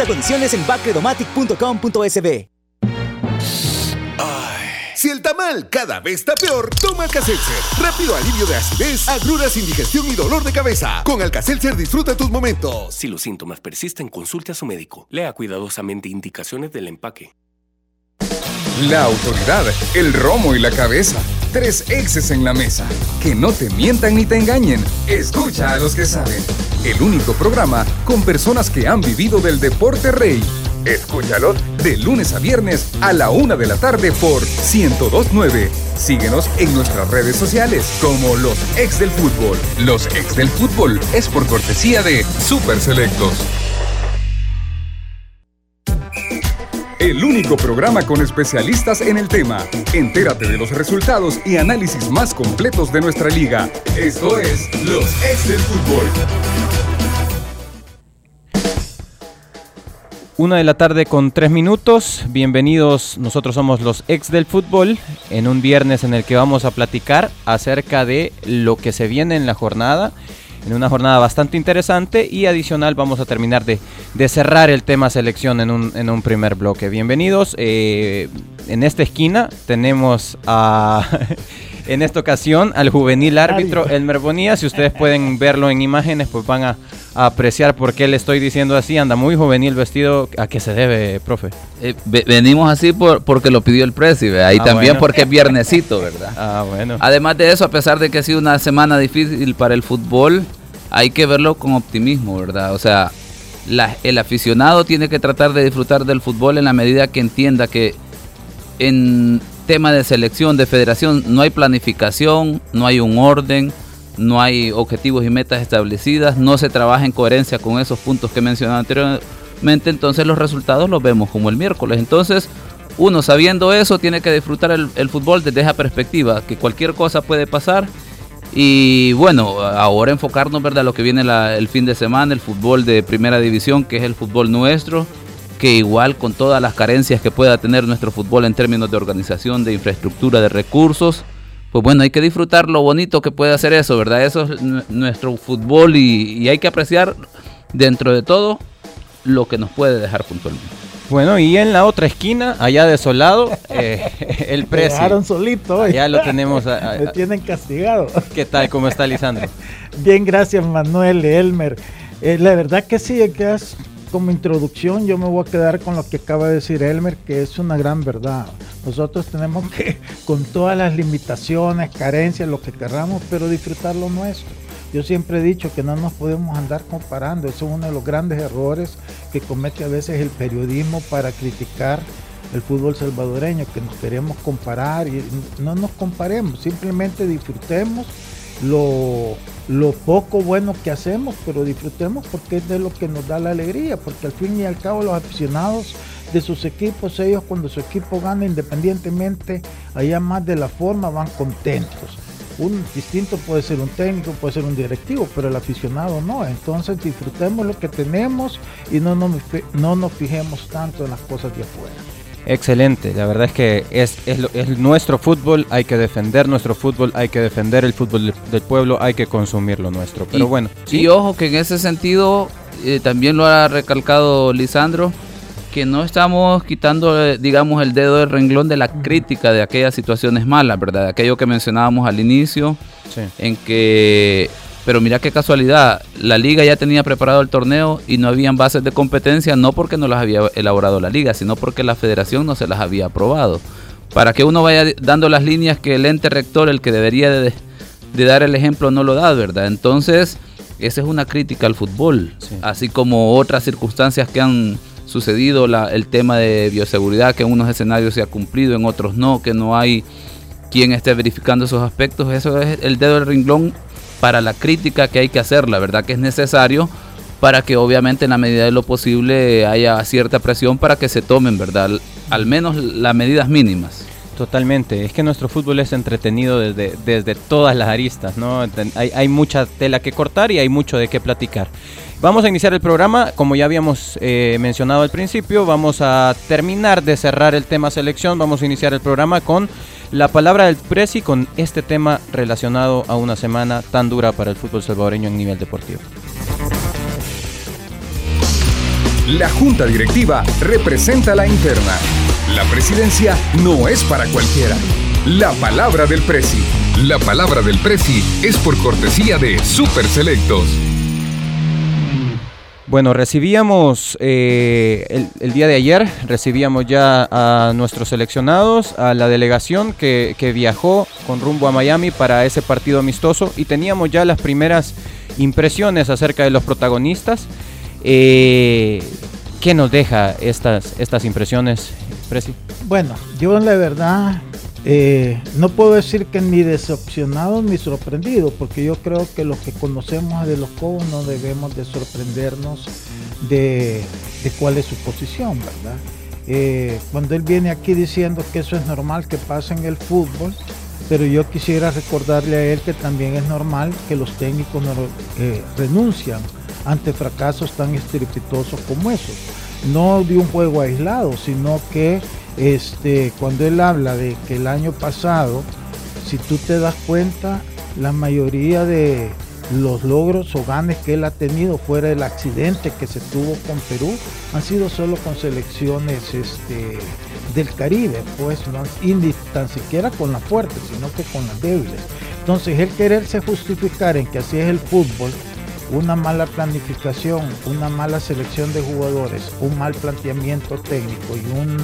Consulta condiciones en bacredomatic.com.sb. Si el tamal cada vez está peor, toma Alka-Seltzer. Rápido alivio de acidez, agruras, indigestión y dolor de cabeza. Con Alka-Seltzer disfruta tus momentos. Si los síntomas persisten, consulte a su médico. Lea cuidadosamente indicaciones del empaque. La autoridad, el romo y la cabeza. Tres exes en la mesa. Que no te mientan ni te engañen. Escucha a los que saben. El único programa con personas que han vivido del deporte rey. Escúchalos de lunes a viernes a la una de la tarde por 1029. Síguenos en nuestras redes sociales como Los Ex del Fútbol. Los Ex del Fútbol es por cortesía de Super Selectos. El único programa con especialistas en el tema. Entérate de los resultados y análisis más completos de nuestra liga. Esto es Los Ex del Fútbol. Una de la tarde con tres minutos. Bienvenidos, nosotros somos los ex del fútbol en un viernes en el que vamos a platicar acerca de lo que se viene en la jornada. En una jornada bastante interesante y adicional vamos a terminar de, de cerrar el tema selección en un, en un primer bloque. Bienvenidos. eh, en esta esquina tenemos a... En esta ocasión, al juvenil árbitro Elmer Bonilla, si ustedes pueden verlo en imágenes, pues van a, a apreciar por qué le estoy diciendo así. Anda muy juvenil vestido. ¿A qué se debe, profe? Eh, ve- venimos así por, porque lo pidió el precio, y Ah, también bueno. porque es viernesito, ¿verdad? Ah, bueno. Además de eso, a pesar de que ha sido una semana difícil para el fútbol, hay que verlo con optimismo, ¿verdad? O sea, el aficionado tiene que tratar de disfrutar del fútbol en la medida que entienda que en tema de selección, de federación, no hay planificación, no hay un orden, no hay objetivos y metas establecidas, no se trabaja en coherencia con esos puntos que he mencionado anteriormente, entonces los resultados los vemos como el miércoles. Entonces, uno sabiendo eso tiene que disfrutar el, el fútbol desde esa perspectiva, que cualquier cosa puede pasar. Y bueno, ahora enfocarnos ¿verdad? lo que viene el fin de semana, el fútbol de primera división, que es el fútbol nuestro, que igual con todas las carencias que pueda tener nuestro fútbol en términos de organización, de infraestructura, de recursos, pues bueno, hay que disfrutar lo bonito que puede hacer eso, ¿verdad? Eso es nu- nuestro fútbol y hay que apreciar dentro de todo lo que nos puede dejar puntualmente. Bueno, y en la otra esquina, allá desolado, eh, el precio. dejaron solito hoy. Ya lo tenemos. a- a- Me tienen castigado. ¿Qué tal? ¿Cómo está Lisandro? Bien, gracias Manuel, Elmer. Eh, la verdad que sí, que es como introducción, yo me voy a quedar con lo que acaba de decir Elmer, que es una gran verdad. Nosotros tenemos que, con todas las limitaciones, carencias, lo que querramos, pero disfrutar lo nuestro. Yo siempre he dicho que no nos podemos andar comparando, eso es uno de los grandes errores que comete a veces el periodismo para criticar el fútbol salvadoreño, que nos queremos comparar y no nos comparemos, simplemente disfrutemos lo, lo poco bueno que hacemos, pero disfrutemos porque es de lo que nos da la alegría, porque al fin y al cabo los aficionados de sus equipos, ellos cuando su equipo gana independientemente, allá más de la forma, van contentos. Un distinto puede ser un técnico, puede ser un directivo, pero el aficionado no. Entonces disfrutemos lo que tenemos y no nos, no nos fijemos tanto en las cosas de afuera. Excelente, la verdad es que es, es, lo- es nuestro fútbol, hay que defender nuestro fútbol, hay que defender el fútbol del, pueblo, hay que consumir lo nuestro. Pero Y- bueno, Y ojo que en ese sentido, eh, también lo ha recalcado Lisandro, que no estamos quitando, eh, digamos, el dedo del renglón de la crítica de aquellas situaciones malas, ¿verdad? De aquello que mencionábamos al inicio, sí. en que... Pero mira qué casualidad, la liga ya tenía preparado el torneo y no habían bases de competencia, no porque no las había elaborado la liga, sino porque la federación no se las había aprobado. Para que uno vaya dando las líneas que el ente rector, el que debería de, de dar el ejemplo, no lo da, ¿verdad? Entonces, esa es una crítica al fútbol, Sí. así como otras circunstancias que han sucedido, la- el tema de bioseguridad, que en unos escenarios se ha cumplido, en otros no, que no hay quien esté verificando esos aspectos, eso es el dedo del renglón para la crítica que hay que hacer, la verdad que es necesario para que obviamente en la medida de lo posible haya cierta presión para que se tomen, ¿verdad? Al, al menos las medidas mínimas. Totalmente, es que nuestro fútbol es entretenido desde, desde todas las aristas, ¿no? Hay, hay mucha tela que cortar y hay mucho de qué platicar. Vamos a iniciar el programa, como ya habíamos eh, mencionado al principio, vamos a terminar de cerrar el tema selección, vamos a iniciar el programa con la palabra del Presi, con este tema relacionado a una semana tan dura para el fútbol salvadoreño en nivel deportivo. La junta directiva representa la interna. La presidencia no es para cualquiera. La palabra del presi. La palabra del presi es por cortesía de Super Selectos. Bueno, recibíamos eh, el, día de ayer, recibíamos ya a nuestros seleccionados, a la delegación que, que viajó con rumbo a Miami para ese partido amistoso y teníamos ya las primeras impresiones acerca de los protagonistas. Eh, ¿Qué nos deja estas, estas impresiones, Bueno, yo la verdad eh, no puedo decir que ni decepcionado ni sorprendido, porque yo creo que los que conocemos de los Cobos no debemos de sorprendernos de, cuál es su posición, ¿verdad? Eh, cuando él viene aquí diciendo que eso es normal que pase en el fútbol, pero yo quisiera recordarle a él que también es normal que los técnicos no, eh, renuncian ante fracasos tan estrepitosos como esos. No de un juego aislado, sino que este, cuando él habla de que el año pasado, si tú te das cuenta, la mayoría de los logros o ganes que él ha tenido fuera del accidente que se tuvo con Perú han sido solo con selecciones este, del Caribe, pues no tan siquiera con las fuertes, sino que con las débiles. Entonces, el quererse justificar en que así es el fútbol, una mala planificación, una mala selección de jugadores, un mal planteamiento técnico y un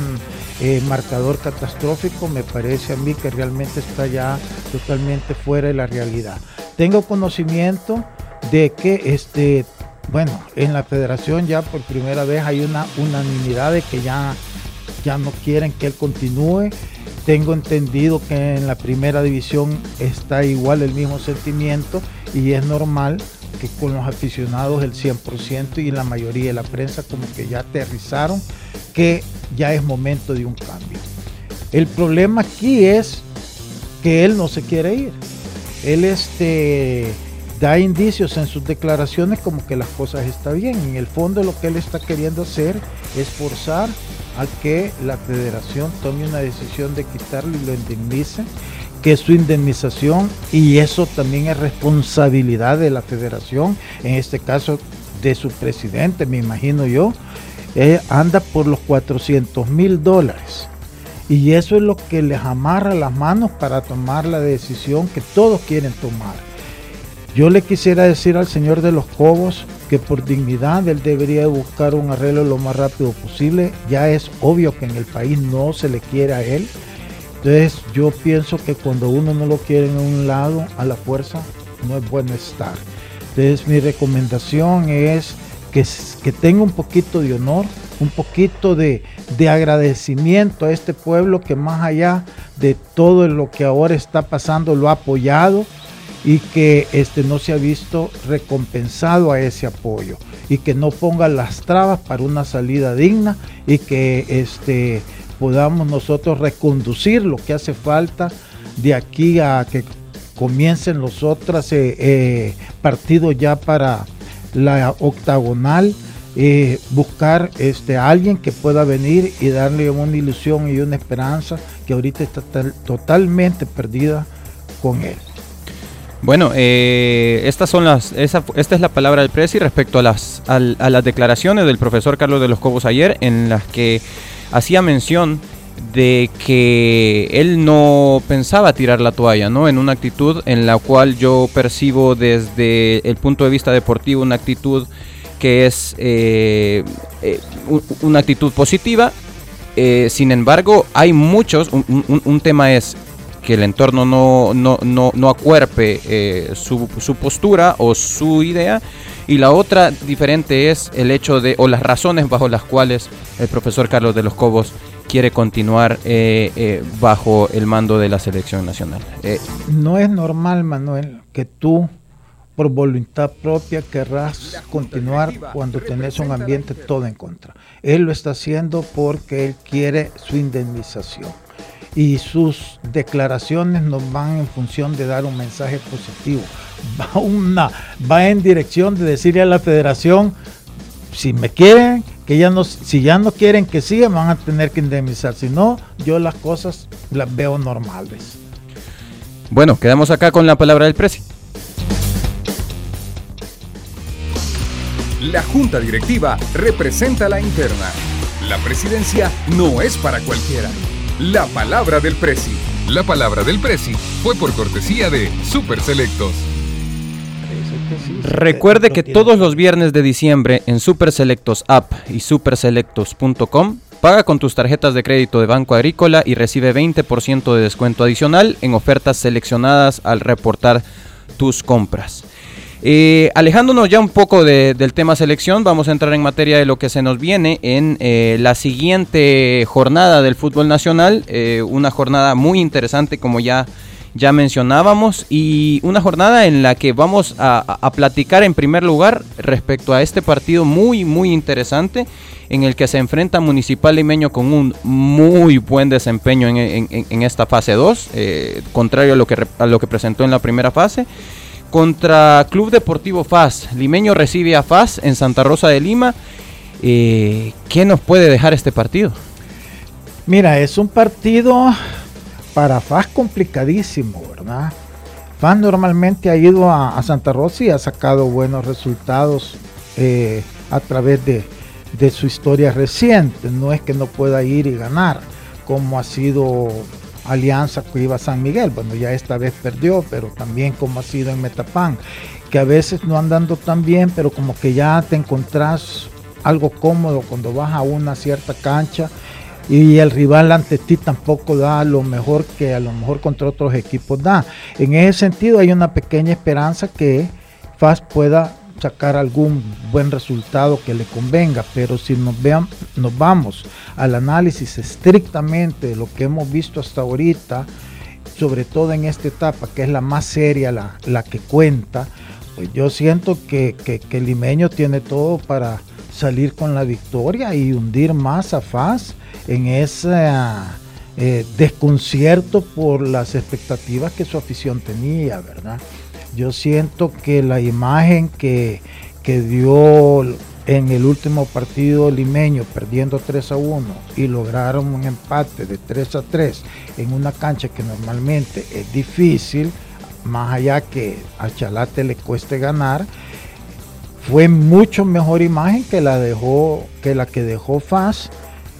eh, marcador catastrófico, me parece a mí que realmente está ya totalmente fuera de la realidad. Tengo conocimiento de que este, bueno, en la federación ya por primera vez hay una unanimidad de que ya, ya no quieren que él continúe. Tengo entendido que en la primera división está igual el mismo sentimiento y es normal que con los aficionados el 100% y la mayoría de la prensa como que ya aterrizaron que ya es momento de un cambio. El problema aquí es que él no se quiere ir. Él este, da indicios en sus declaraciones como que las cosas están bien. En el fondo lo que él está queriendo hacer es forzar a que la federación tome una decisión de quitarlo y lo indemnice que su indemnización y eso también es responsabilidad de la federación, en este caso de su presidente, me imagino yo, eh, anda por los 400 mil dólares. Y eso es lo que les amarra las manos para tomar la decisión que todos quieren tomar. Yo le quisiera decir al señor de los Cobos que por dignidad él debería buscar un arreglo lo más rápido posible. Ya es obvio que en el país no se le quiere a él. Entonces yo pienso que cuando uno no lo quiere en un lado, a la fuerza, no es bueno estar. Entonces mi recomendación es que, que tenga un poquito de honor, un poquito de, de, agradecimiento a este pueblo que más allá de todo lo que ahora está pasando lo ha apoyado y que este, no se ha visto recompensado a ese apoyo y que no ponga las trabas para una salida digna y que este, podamos nosotros reconducir lo que hace falta de aquí a que comiencen los otros eh, eh, partidos ya para la octagonal. Eh, buscar este, a alguien que pueda venir y darle una ilusión y una esperanza que ahorita está totalmente perdida con él. Bueno, estas son las, esa, esta es la palabra del presi respecto a las, a, a las declaraciones del profesor Carlos de los Cobos ayer, en las que hacía mención de que él no pensaba tirar la toalla, ¿no? En una actitud en la cual yo percibo desde el punto de vista deportivo una actitud que es eh, eh, una actitud positiva. Eh, sin embargo, hay muchos, un, un, tema es que el entorno no, no, no, no acuerpe eh, su, su postura o su idea. Y la otra diferente es el hecho de, o las razones bajo las cuales el profesor Carlos de los Cobos quiere continuar eh, eh, bajo el mando de la selección nacional. Eh. No es normal, Manuel, que tú por voluntad propia querrás continuar cuando tenés un ambiente todo en contra. Él lo está haciendo porque él quiere su indemnización y sus declaraciones nos van en función de dar un mensaje positivo. Va, una, va en dirección de decirle a la federación, si me quieren, que ya no, si ya no quieren que siga, van a tener que indemnizar. Si no, yo las cosas las veo normales. Bueno, quedamos acá con la palabra del precio. La junta directiva representa la interna. La presidencia no es para cualquiera. La palabra del Presi. La palabra del Presi fue por cortesía de Super Selectos. Recuerde que todos los viernes de diciembre en Super Selectos App y superselectos.com paga con tus tarjetas de crédito de Banco Agrícola y recibe 20% de descuento adicional en ofertas seleccionadas al reportar tus compras. Eh, alejándonos ya un poco del tema selección, vamos a entrar en materia de lo que se nos viene en eh, la siguiente jornada del fútbol nacional, eh, una jornada muy interesante como ya, ya mencionábamos y una jornada en la que vamos a, platicar en primer lugar respecto a este partido muy muy interesante en el que se enfrenta Municipal Limeño con un muy buen desempeño en, esta fase 2, contrario a lo, que, a lo que presentó en la primera fase contra Club Deportivo FAS. Limeño recibe a FAS en Santa Rosa de Lima. Eh, ¿Qué nos puede dejar este partido? Mira, es un partido para FAS complicadísimo, ¿verdad? FAS normalmente ha ido a, Santa Rosa y ha sacado buenos resultados eh, a través de, de su historia reciente. No es que no pueda ir y ganar, como ha sido Alianza que iba a San Miguel. Bueno, ya esta vez perdió, pero también como ha sido en Metapán, que a veces no andando tan bien, pero como que ya te encontrás algo cómodo cuando vas a una cierta cancha y el rival ante ti tampoco da lo mejor que a lo mejor contra otros equipos da. En ese sentido hay una pequeña esperanza que FAS pueda sacar algún buen resultado que le convenga, pero si nos, vean, nos vamos al análisis estrictamente de lo que hemos visto hasta ahorita, sobre todo en esta etapa que es la más seria, la, la que cuenta, pues yo siento que, que, que, el limeño tiene todo para salir con la victoria y hundir más a FAS en ese eh, desconcierto por las expectativas que su afición tenía, ¿verdad? Yo siento que la imagen que, que dio en el último partido limeño, perdiendo 3 a 1, y lograron un empate de 3 a 3 en una cancha que normalmente es difícil, más allá que a Chalate le cueste ganar, fue mucho mejor imagen que la dejó que la que dejó Faz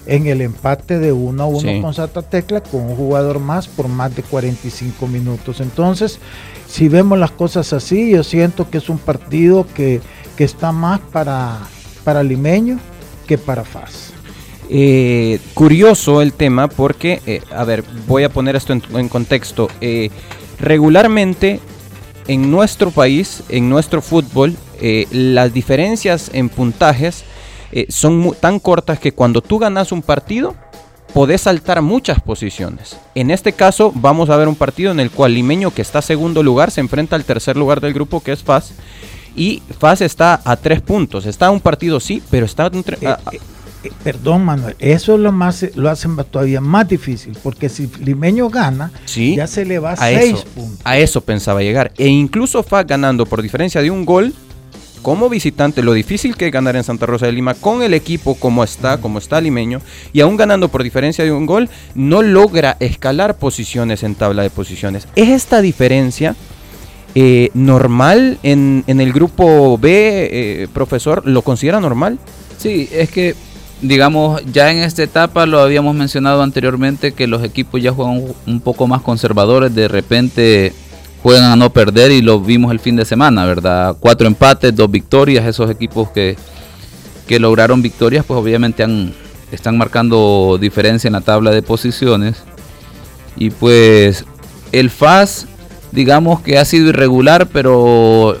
en el empate de 1 a 1 sí. con Santa Tecla con un jugador más por más de 45 minutos. Entonces, si vemos las cosas así, yo siento que es un partido que, que está más para, para Limeño que para FAS. Eh, curioso el tema porque, eh, a ver, voy a poner esto en, en contexto. Eh, regularmente en nuestro país, en nuestro fútbol, eh, las diferencias en puntajes eh, son tan cortas que cuando tú ganas un partido, podés saltar muchas posiciones. En este caso, vamos a ver un partido en el cual Limeño, que está segundo lugar, se enfrenta al tercer lugar del grupo, que es FAS. Y FAS está a tres puntos. Está un partido, sí, pero está. Eh, eh, eh, perdón, Manuel, eso es lo más lo hacen todavía más difícil, porque si Limeño gana, sí, ya se le va a, a seis eso, puntos. A eso pensaba llegar. E incluso FAS ganando por diferencia de un gol, como visitante, lo difícil que es ganar en Santa Rosa de Lima con el equipo como está, como está Limeño, y aún ganando por diferencia de un gol, no logra escalar posiciones en tabla de posiciones. ¿Es esta diferencia eh, normal en, en, el grupo B, eh, profesor? ¿Lo considera normal? Sí, es que, digamos, ya en esta etapa lo habíamos mencionado anteriormente, que los equipos ya juegan un poco más conservadores, de repente juegan a no perder y lo vimos el fin de semana, ¿verdad? Cuatro empates, dos victorias, esos equipos que, que lograron victorias, pues obviamente han, están marcando diferencia en la tabla de posiciones. Y pues el FAS, digamos que ha sido irregular, pero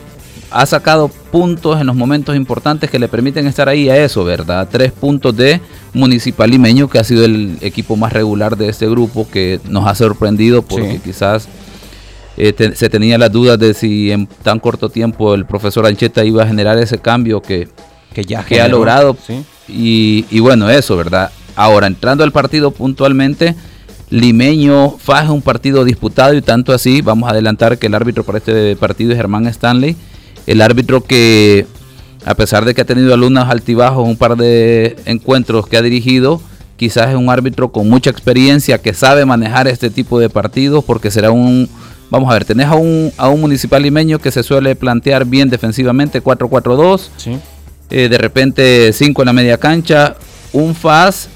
ha sacado puntos en los momentos importantes que le permiten estar ahí a eso, ¿verdad? Tres puntos de Municipal Limeño, que ha sido el equipo más regular de este grupo, que nos ha sorprendido porque sí. quizás eh, te, se tenía las dudas de si en tan corto tiempo el profesor Ancheta iba a generar ese cambio que, que ya que ha logrado. ¿sí? Y, y, bueno, eso, ¿verdad? Ahora, entrando al partido puntualmente, Limeño faja un partido disputado y tanto así, vamos a adelantar que el árbitro para este partido es Germán Stanley, el árbitro que a pesar de que ha tenido algunos altibajos, un par de encuentros que ha dirigido, quizás es un árbitro con mucha experiencia que sabe manejar este tipo de partidos porque será un Vamos a ver, tenés a un, a un municipal limeño que se suele plantear bien defensivamente, 4-4-2. Sí. eh, de repente cinco en la media cancha, un FAS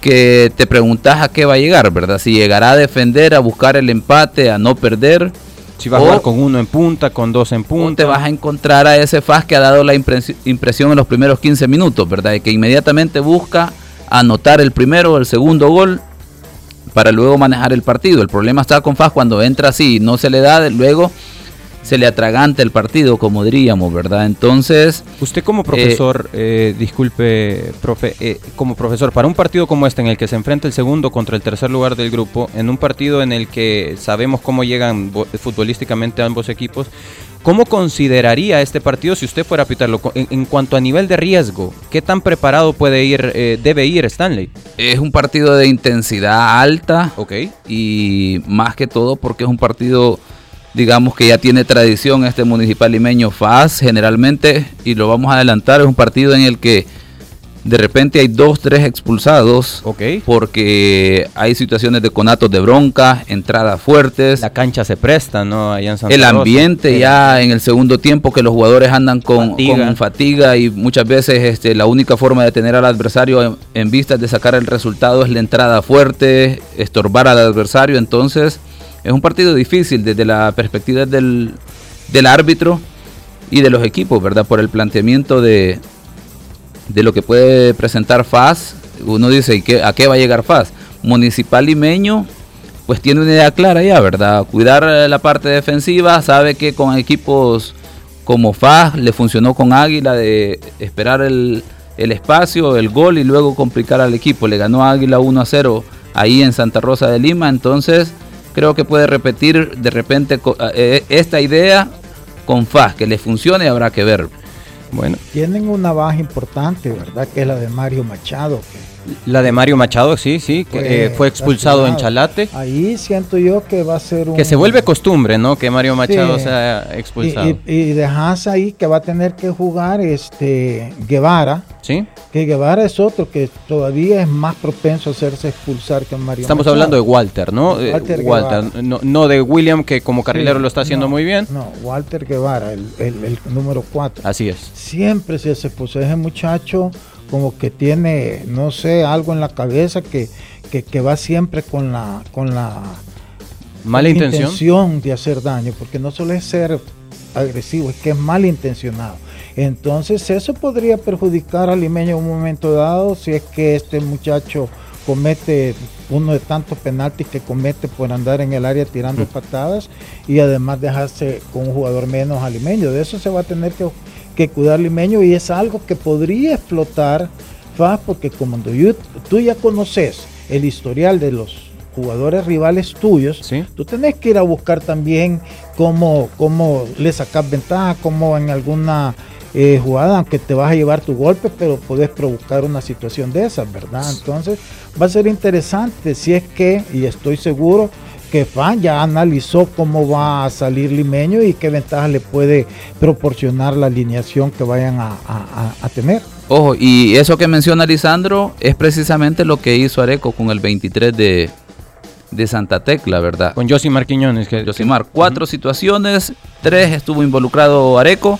que te preguntas a qué va a llegar, ¿verdad? Si llegará a defender, a buscar el empate, a no perder. Si va a jugar con uno en punta, con dos en punta. te vas a encontrar a ese FAS que ha dado la impresión en los primeros 15 minutos, ¿verdad? Y que inmediatamente busca anotar el primero o el segundo gol para luego manejar el partido. El problema está con FAS cuando entra así, no se le da, luego se le atraganta el partido, como diríamos, ¿verdad? Entonces... Usted como profesor, eh, disculpe, profe, eh, como profesor, para un partido como este en el que se enfrenta el segundo contra el tercer lugar del grupo, en un partido en el que sabemos cómo llegan futbolísticamente ambos equipos, ¿Cómo consideraría este partido si usted fuera a pitarlo en, cuanto a nivel de riesgo? ¿Qué tan preparado puede ir, eh, debe ir Stanley? Es un partido de intensidad alta. Ok. Y más que todo porque es un partido digamos que ya tiene tradición este municipal limeño FAS generalmente y lo vamos a adelantar, es un partido en el que de repente hay dos, tres expulsados porque hay situaciones de conatos de bronca, entradas fuertes. La cancha se presta, ¿no? Allá en el ambiente ya en el segundo tiempo que los jugadores andan con fatiga, y muchas veces este, la única forma de tener al adversario en, en vista de sacar el resultado es la entrada fuerte, estorbar al adversario, entonces es un partido difícil desde la perspectiva del, árbitro y de los equipos, ¿verdad? Por el planteamiento de, de lo que puede presentar FAS. Uno dice, ¿y qué, ¿a qué va a llegar FAS? Municipal limeño, pues tiene una idea clara ya, ¿verdad? Cuidar la parte defensiva, sabe que con equipos como FAS le funcionó con Águila de esperar el, el espacio, el gol y luego complicar al equipo. Le ganó Águila 1 a 0 ahí en Santa Rosa de Lima, entonces creo que puede repetir de repente eh, esta idea con FAS, que le funcione habrá que ver. Bueno. Tienen una baja importante, ¿verdad? Que es la de Mario Machado. La de Mario Machado, sí, sí, que fue, eh, fue expulsado en Chalate. Ahí siento yo que va a ser un... Que se vuelve costumbre, ¿no? Que Mario Machado sea expulsado. Y, y, dejas ahí que va a tener que jugar este Guevara. Sí. Que Guevara es otro que todavía es más propenso a hacerse expulsar que Mario Estamos hablando de Walter, ¿no? Walter, Walter no, de William, que como carrilero lo está haciendo muy bien. No, Walter Guevara, el, el, número 4. Así es. Siempre se hace expulsar. Ese muchacho como que tiene, no sé, algo en la cabeza que, que, va siempre con la, con la mala intención. de hacer daño, porque no suele ser agresivo, es que es malintencionado. Entonces eso podría perjudicar al limeño en un momento dado si es que este muchacho comete uno de tantos penaltis que comete por andar en el área tirando mm. patadas y además dejarse con un jugador menos alimeño. De eso se va a tener que que cuidar limeño y es algo que podría explotar FAS porque como tú ya conoces el historial de los jugadores rivales tuyos, tú tenés que ir a buscar también cómo, cómo le sacas ventaja, cómo en alguna eh, jugada, aunque te vas a llevar tu golpe, pero puedes provocar una situación de esas, ¿verdad? Entonces va a ser interesante si es que, y estoy seguro, que FAN ya analizó cómo va a salir Limeño y qué ventaja le puede proporcionar la alineación que vayan a, tener. Ojo, y eso que menciona Lisandro es precisamente lo que hizo Areco con el 23 de, Santa Tecla, ¿verdad? Con Josimar Quiñones. Que, Josimar, cuatro situaciones, tres estuvo involucrado Areco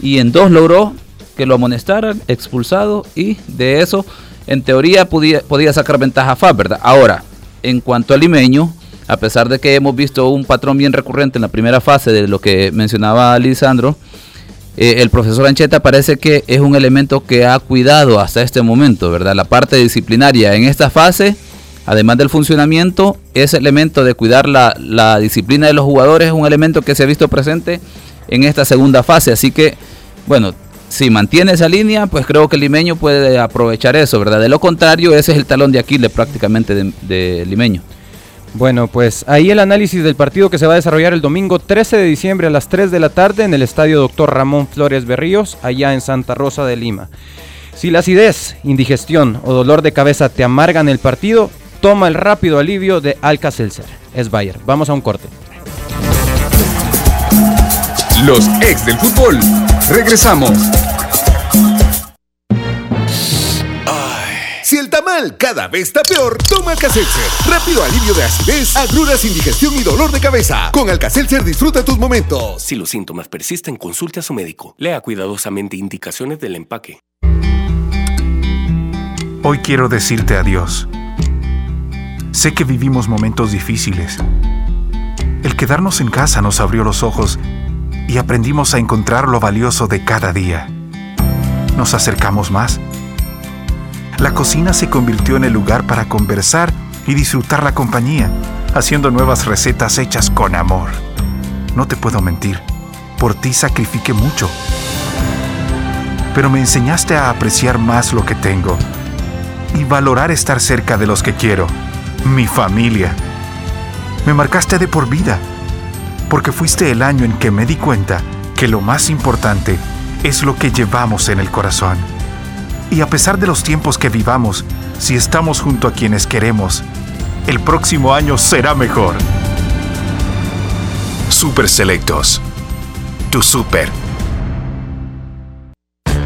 y en dos logró que lo amonestaran, expulsado y de eso, en teoría, podía, podía sacar ventaja a FAB, ¿verdad? Ahora, en cuanto a Limeño, a pesar de que hemos visto un patrón bien recurrente en la primera fase de lo que mencionaba Lisandro, eh, el profesor Ancheta parece que es un elemento que ha cuidado hasta este momento, ¿verdad? La parte disciplinaria en esta fase, además del funcionamiento, ese elemento de cuidar la, disciplina de los jugadores es un elemento que se ha visto presente en esta segunda fase. Así que, bueno, si mantiene esa línea, pues creo que limeño puede aprovechar eso, ¿verdad? De lo contrario, ese es el talón de Aquiles prácticamente de limeño. Bueno, pues ahí el análisis del partido que se va a desarrollar el domingo 13 de diciembre a las 3 de la tarde en el estadio Dr. Ramón Flores Berríos, allá en Santa Rosa de Lima. Si la acidez, indigestión o dolor de cabeza te amargan el partido, toma el rápido alivio de Alka-Seltzer. Es Bayer. Vamos a un corte. Los ex del fútbol. Regresamos. Cada vez está peor, toma Alka-Seltzer. Rápido alivio de acidez, agruras, indigestión y dolor de cabeza. Con Alka-Seltzer disfruta tus momentos. Si los síntomas persisten, consulte a su médico. Lea cuidadosamente indicaciones del empaque. Hoy quiero decirte adiós. Sé que vivimos momentos difíciles. El quedarnos en casa nos abrió los ojos y aprendimos a encontrar lo valioso de cada día. Nos acercamos más. La cocina se convirtió en el lugar para conversar y disfrutar la compañía, haciendo nuevas recetas hechas con amor. No te puedo mentir, por ti sacrifiqué mucho. Pero me enseñaste a apreciar más lo que tengo y valorar estar cerca de los que quiero, mi familia. Me marcaste de por vida, porque fuiste el año en que me di cuenta que lo más importante es lo que llevamos en el corazón. Y a pesar de los tiempos que vivamos, si estamos junto a quienes queremos, el próximo año será mejor. Super Selectos. Tu super.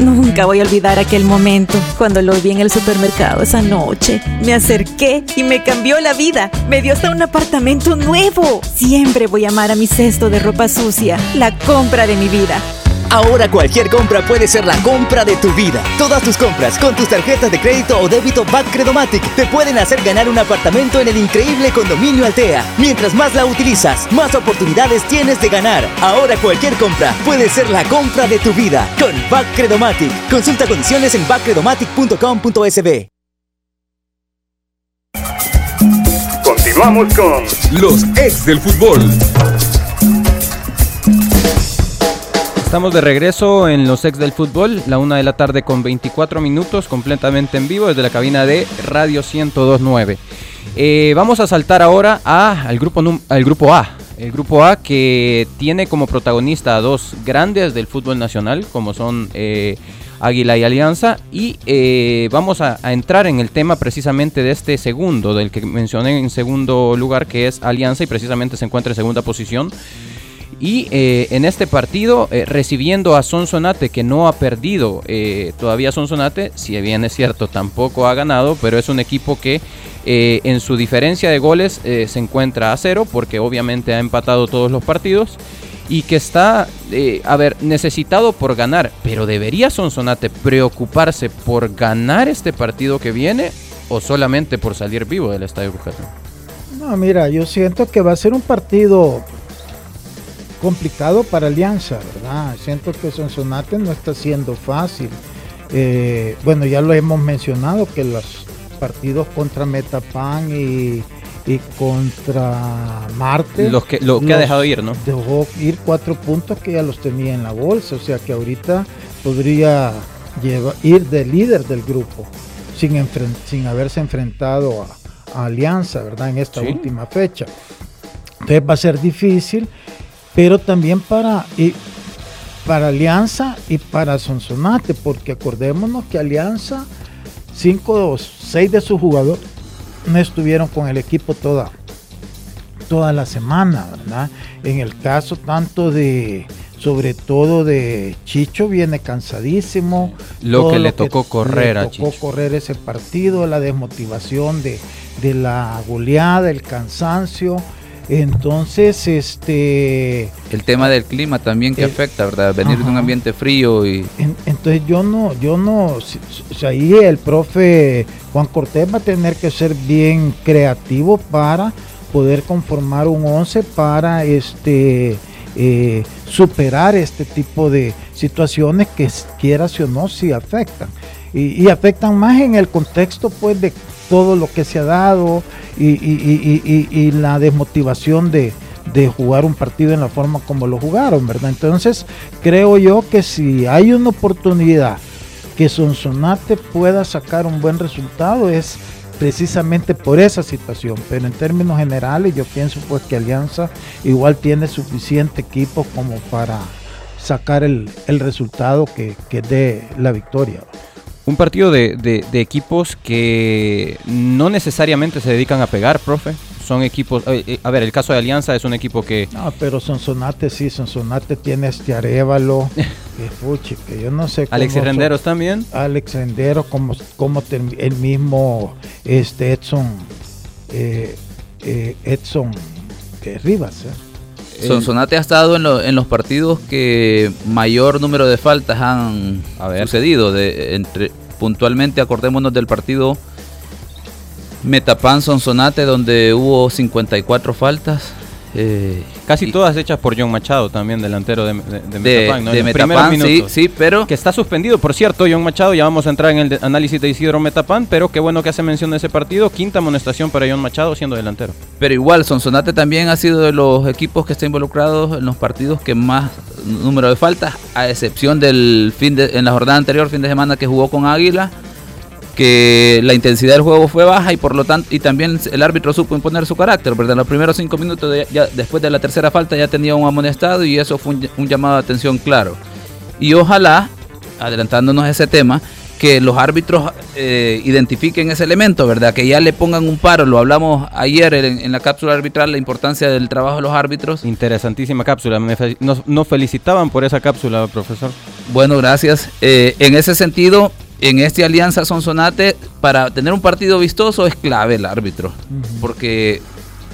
Nunca voy a olvidar aquel momento cuando lo vi en el supermercado esa noche. Me acerqué y me cambió la vida. Me dio hasta un apartamento nuevo. Siempre voy a amar a mi cesto de ropa sucia, la compra de mi vida. Ahora cualquier compra puede ser la compra de tu vida. Todas tus compras con tus tarjetas de crédito o débito Back Credomatic te pueden hacer ganar un apartamento en el increíble condominio Altea. Mientras más la utilizas, más oportunidades tienes de ganar. Ahora cualquier compra puede ser la compra de tu vida con Back Credomatic. Consulta condiciones en backcredomatic.com.sb. Continuamos con los ex del fútbol. Estamos de regreso en los ex del fútbol, la una de la tarde con 24 minutos, completamente en vivo desde la cabina de Radio 1029. Eh, vamos a saltar ahora a, al, grupo, al grupo A. El grupo A que tiene como protagonista a dos grandes del fútbol nacional, como son eh, Águila y Alianza. Y eh, vamos a, a, entrar en el tema precisamente de este segundo, del que mencioné en segundo lugar, que es Alianza, y precisamente se encuentra en segunda posición. Y eh, en este partido, eh, recibiendo a Sonsonate, que no ha perdido eh, todavía Sonsonate, si bien es cierto, tampoco ha ganado, pero es un equipo que en su diferencia de goles se encuentra a cero, porque obviamente ha empatado todos los partidos. Y que está, a ver, necesitado por ganar. Pero ¿debería Sonsonate preocuparse por ganar este partido que viene o solamente por salir vivo del Estadio Cujatón? No, mira, yo siento que va a ser un partido complicado para Alianza, ¿verdad? Siento que Sonsonate no está siendo fácil. Eh, bueno, ya lo hemos mencionado que los partidos contra Metapan y, y contra Marte. Los que, lo que ha dejado ir, ¿no? Dejó ir cuatro puntos que ya los tenía en la bolsa, o sea que ahorita podría llevar, ir de líder del grupo sin, sin haberse enfrentado a, a Alianza, ¿verdad? En esta Sí. última fecha. Entonces va a ser difícil, pero también para, y, para Alianza y para Sonsonate, porque acordémonos que Alianza, cinco o seis de sus jugadores no estuvieron con el equipo toda, toda la semana, ¿verdad? En el caso tanto de, sobre todo de Chicho, viene cansadísimo. Lo que le tocó correr le a tocó Chicho. correr ese partido, la desmotivación de, de la goleada, el cansancio. Entonces, este, El tema del clima también que Eh, afecta, ¿verdad? Venir de un ambiente frío y En- entonces yo no, yo no, si- si- o sea, ahí el profe Juan Cortés va a tener que ser bien creativo para poder conformar un 11 para este eh, superar este tipo de situaciones que quieras o no sí afectan y, y afectan más en el contexto pues de todo lo que se ha dado y, la desmotivación de, de jugar un partido en la forma como lo jugaron, ¿verdad? Entonces creo yo que si hay una oportunidad que Sonsonate pueda sacar un buen resultado es precisamente por esa situación, pero en términos generales yo pienso pues que Alianza igual tiene suficiente equipo como para sacar el, el resultado que, que dé la victoria. Un partido de, de- de equipos que no necesariamente se dedican a pegar, profe. son equipos, eh, eh, a ver, el caso de Alianza es un equipo que... No, pero Sonsonate sí, Sonsonate tiene este Arevalo, que fuchi, que yo no sé Alex Renderos también. Alex Renderos, como, como el mismo este Edson, eh, Edson Rivas. Sonsonate ha estado en, los partidos que mayor número de faltas han sucedido. De, entre, puntualmente acordémonos del partido Metapan Sonsonate donde hubo 54 faltas. Eh, Casi todas hechas por John Machado, también delantero de, de, Metapan. sí, sí, pero... Que está suspendido, por cierto, John Machado, ya vamos a entrar en el análisis de Isidro Metapan, pero qué bueno que hace mención de ese partido, quinta amonestación para John Machado siendo delantero. Pero igual, Sonsonate también ha sido de los equipos que está involucrados en los partidos que más número de faltas, a excepción del fin de, en la jornada anterior, fin de semana que jugó con Águila, que la intensidad del juego fue baja y por lo tanto y también el árbitro supo imponer su carácter, ¿verdad? En los primeros cinco minutos ya, después de la tercera falta ya tenía un amonestado y eso fue un, llamado de atención claro. Y ojalá, adelantándonos a ese tema, que los árbitros eh, identifiquen ese elemento, ¿verdad? Que ya le pongan un paro. Lo hablamos ayer en, la cápsula arbitral, la importancia del trabajo de los árbitros. Interesantísima cápsula. nos, felicitaban por esa cápsula, profesor. Bueno, gracias. Eh, en ese sentido, en esta alianza Sonsonate, para tener un partido vistoso es clave el árbitro. Porque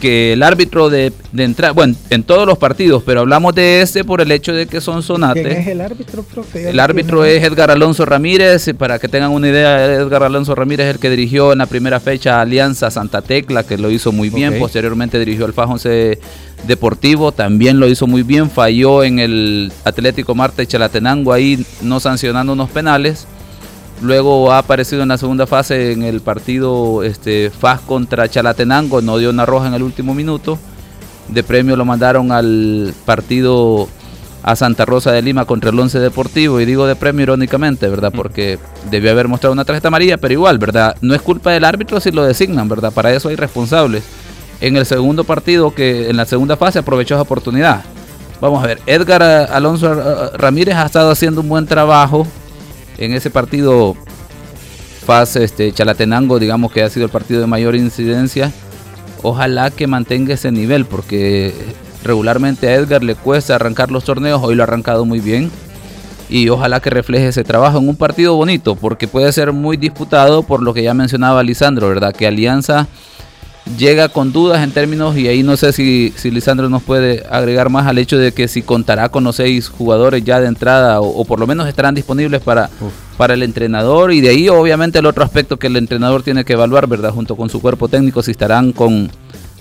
que el árbitro de, de entrada, bueno, en todos los partidos, pero hablamos de este por el hecho de que Sonsonate. ¿Quién es el árbitro, profe? El árbitro es Edgar Alonso Ramírez. Para que tengan una idea, Edgar Alonso Ramírez es el que dirigió en la primera fecha Alianza Santa Tecla, que lo hizo muy bien. Posteriormente dirigió el Fajonce Deportivo, también lo hizo muy bien. Falló en el Atlético Marte Chalatenango ahí, no sancionando unos penales. Luego ha aparecido en la segunda fase en el partido este, FAS contra Chalatenango, no dio una roja en el último minuto. De premio lo mandaron al partido a Santa Rosa de Lima contra el Once Deportivo. Y digo de premio irónicamente, ¿verdad? Porque debió haber mostrado una tarjeta amarilla, pero igual, ¿verdad? No es culpa del árbitro si lo designan, ¿verdad? Para eso hay responsables. En el segundo partido, que en la segunda fase aprovechó esa oportunidad. Vamos a ver, Edgar Alonso Ramírez ha estado haciendo un buen trabajo en ese partido FAS este, Chalatenango, digamos que ha sido el partido de mayor incidencia, ojalá que mantenga ese nivel, porque regularmente a Edgar le cuesta arrancar los torneos, hoy lo ha arrancado muy bien. Y ojalá que refleje ese trabajo en un partido bonito, porque puede ser muy disputado por lo que ya mencionaba Lisandro, ¿verdad? Que Alianza llega con dudas en términos, y ahí no sé si, si Lisandro nos puede agregar más al hecho de que si contará con los seis jugadores ya de entrada, o, por lo menos estarán disponibles para, para el entrenador, y de ahí obviamente el otro aspecto que el entrenador tiene que evaluar, ¿verdad? Junto con su cuerpo técnico, si estarán con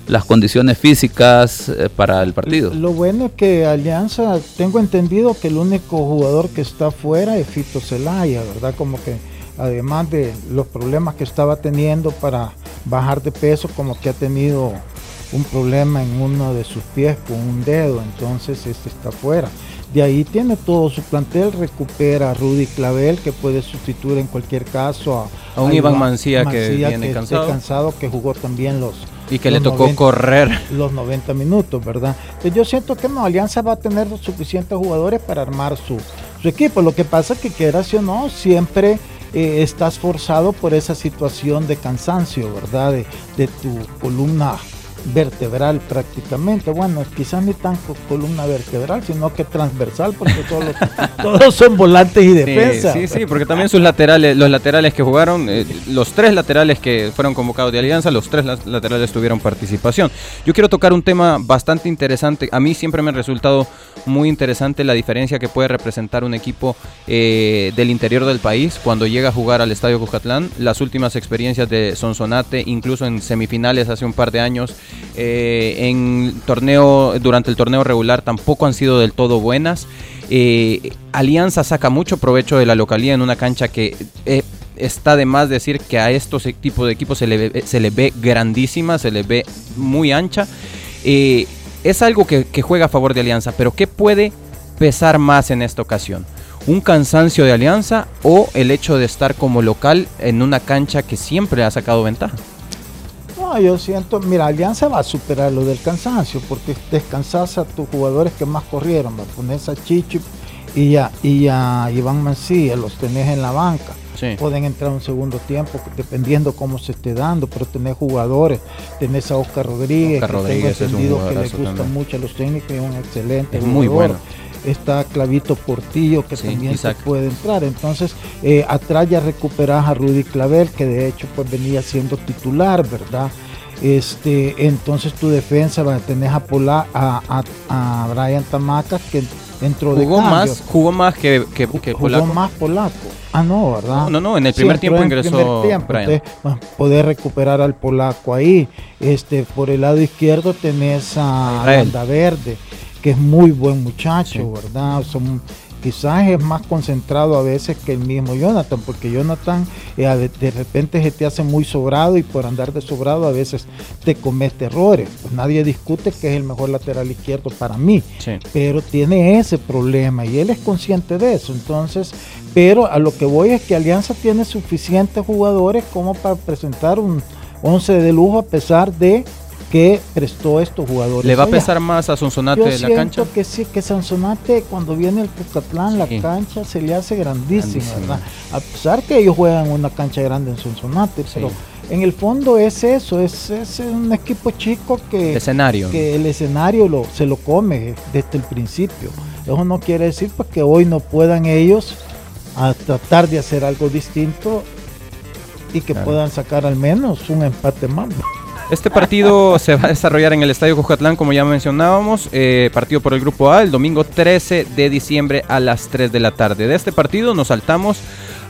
las condiciones físicas eh, para el partido. Lo bueno es que Alianza, tengo entendido que el único jugador que está fuera es Fito Celaya, ¿verdad? Como que además de los problemas que estaba teniendo para bajar de peso, como que ha tenido un problema en uno de sus pies con un dedo, entonces este está fuera. De ahí tiene todo su plantel, recupera a Rudy Clavel, que puede sustituir en cualquier caso a, un Iván Mancía, que viene cansado. cansado, que jugó también los y que le tocó correr los 90 minutos, ¿verdad? Entonces yo siento que no, Alianza va a tener los suficientes jugadores para armar su, su equipo. Lo que pasa es que quieras o no, siempre eh, estás forzado por esa situación de cansancio, ¿verdad? De, de tu columna vertebral prácticamente. Bueno, quizás ni tan columna vertebral, sino que transversal, porque todos, todos son volantes y defensa. Sí, sí, porque también sus laterales, los laterales que jugaron, eh, los tres laterales que fueron convocados de Alianza, los tres laterales tuvieron participación. Yo quiero tocar un tema bastante interesante. A mí siempre me ha resultado muy interesante la diferencia que puede representar un equipo eh, del interior del país cuando llega a jugar al Estadio Cucatlán. Las últimas experiencias de Sonsonate, incluso en semifinales hace un par de años, eh, en torneo, durante el torneo regular tampoco han sido del todo buenas. Eh, Alianza saca mucho provecho de la localidad en una cancha que eh, está de más decir que a estos e-, tipos de equipos se le, se le ve grandísima, se le ve muy ancha. es algo que juega a favor de Alianza, pero ¿qué puede pesar más en esta ocasión? un cansancio de Alianza o el hecho de estar como local en una cancha que siempre ha sacado ventaja yo siento, mira, Alianza va a superar lo del cansancio, porque descansas a tus jugadores que más corrieron, pones a Chichi y a, y a Iván Mancilla, los tenés en la banca. pueden entrar un segundo tiempo, dependiendo cómo se esté dando, pero tenés jugadores, tenés a Oscar Rodríguez, que Rodríguez tengo entendido que le gusta mucho a los técnicos, es un excelente es muy bueno está Clavito Portillo que también se puede entrar. Entonces, eh, atrás ya recuperas a Rudy Clavel, que de hecho pues venía siendo titular, ¿verdad? Este, entonces tu defensa va a tener a, Pola, a, a, Brian Tamacas que entró jugó de más jugó más que, que, que jugó polaco. más polaco ah no verdad no no en el primer tiempo ingresó Brian. poder recuperar al polaco ahí este por el lado izquierdo tenés a Banda Verde que es muy buen muchacho, ¿verdad? Son, quizás es más concentrado a veces que el mismo Jonathan, porque Jonathan eh, de repente se te hace muy sobrado y por andar de sobrado a veces te comete errores. Pues nadie discute que es el mejor lateral izquierdo para mí, pero tiene ese problema y él es consciente de eso. Entonces, pero a lo que voy es que Alianza tiene suficientes jugadores como para presentar un 11 de lujo a pesar de que prestó estos jugadores. ¿Le va a pesar más a Sonsonate de la cancha? que sí, que Sonsonate cuando viene el Cucatlán, la cancha se le hace grandísima, ¿verdad? A pesar que ellos juegan una cancha grande en Sonsonate, pero en el fondo es eso, es, es un equipo chico que, escenario. que el escenario lo, se lo come desde el principio. Eso no quiere decir pues, que hoy no puedan ellos a tratar de hacer algo distinto y que puedan sacar al menos un empate más. Este partido se va a desarrollar en el Estadio Cojatlán, como ya mencionábamos, eh, partido por el Grupo A, el domingo 13 de diciembre a las 3 de la tarde. De este partido nos saltamos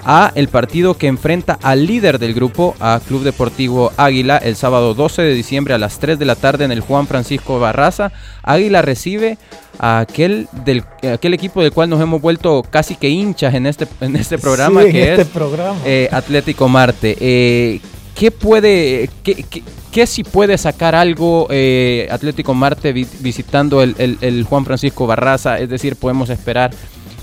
a el partido que enfrenta al líder del grupo, a Club Deportivo Águila, el sábado 12 de diciembre a las 3 de la tarde en el Juan Francisco Barraza. Águila recibe a aquel, del, aquel equipo del cual nos hemos vuelto casi que hinchas en este, en este programa, que este es programa. Eh, Atlético Marte. Eh, ¿Qué puede, qué, qué, si puede sacar algo eh, Atlético Marte visitando el, Juan Francisco Barraza? Es decir, podemos esperar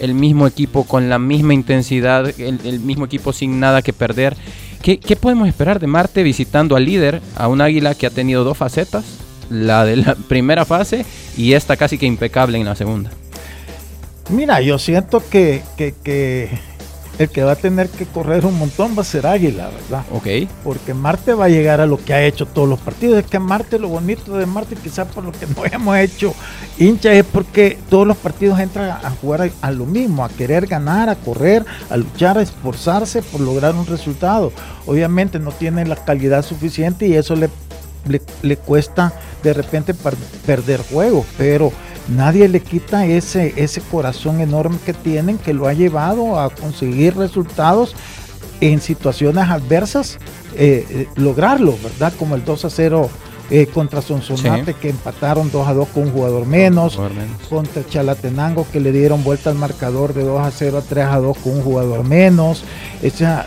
el mismo equipo con la misma intensidad, el, mismo equipo sin nada que perder. ¿Qué, ¿Qué, podemos esperar de Marte visitando al líder, a un águila que ha tenido dos facetas? La de la primera fase y esta casi que impecable en la segunda. Mira, yo siento que, que, que el que va a tener que correr un montón va a ser Águila, ¿verdad? Ok. Porque Marte va a llegar a lo que ha hecho todos los partidos. Es que Marte, lo bonito de Marte, quizás por lo que no hemos hecho hincha, es porque todos los partidos entran a jugar a, lo mismo, a querer ganar, a correr, a luchar, a esforzarse por lograr un resultado. Obviamente no tienen la calidad suficiente y eso le, le, cuesta de repente perder juego, pero nadie le quita ese, ese corazón enorme que tienen que lo ha llevado a conseguir resultados en situaciones adversas, eh, eh, lograrlo, ¿verdad? Como el 2 a 0 eh, contra Sonsonate que empataron 2 a 2 con un jugador menos, contra Chalatenango que le dieron vuelta al marcador de 2 a 0 a 3 a 2 con un jugador menos. O sea,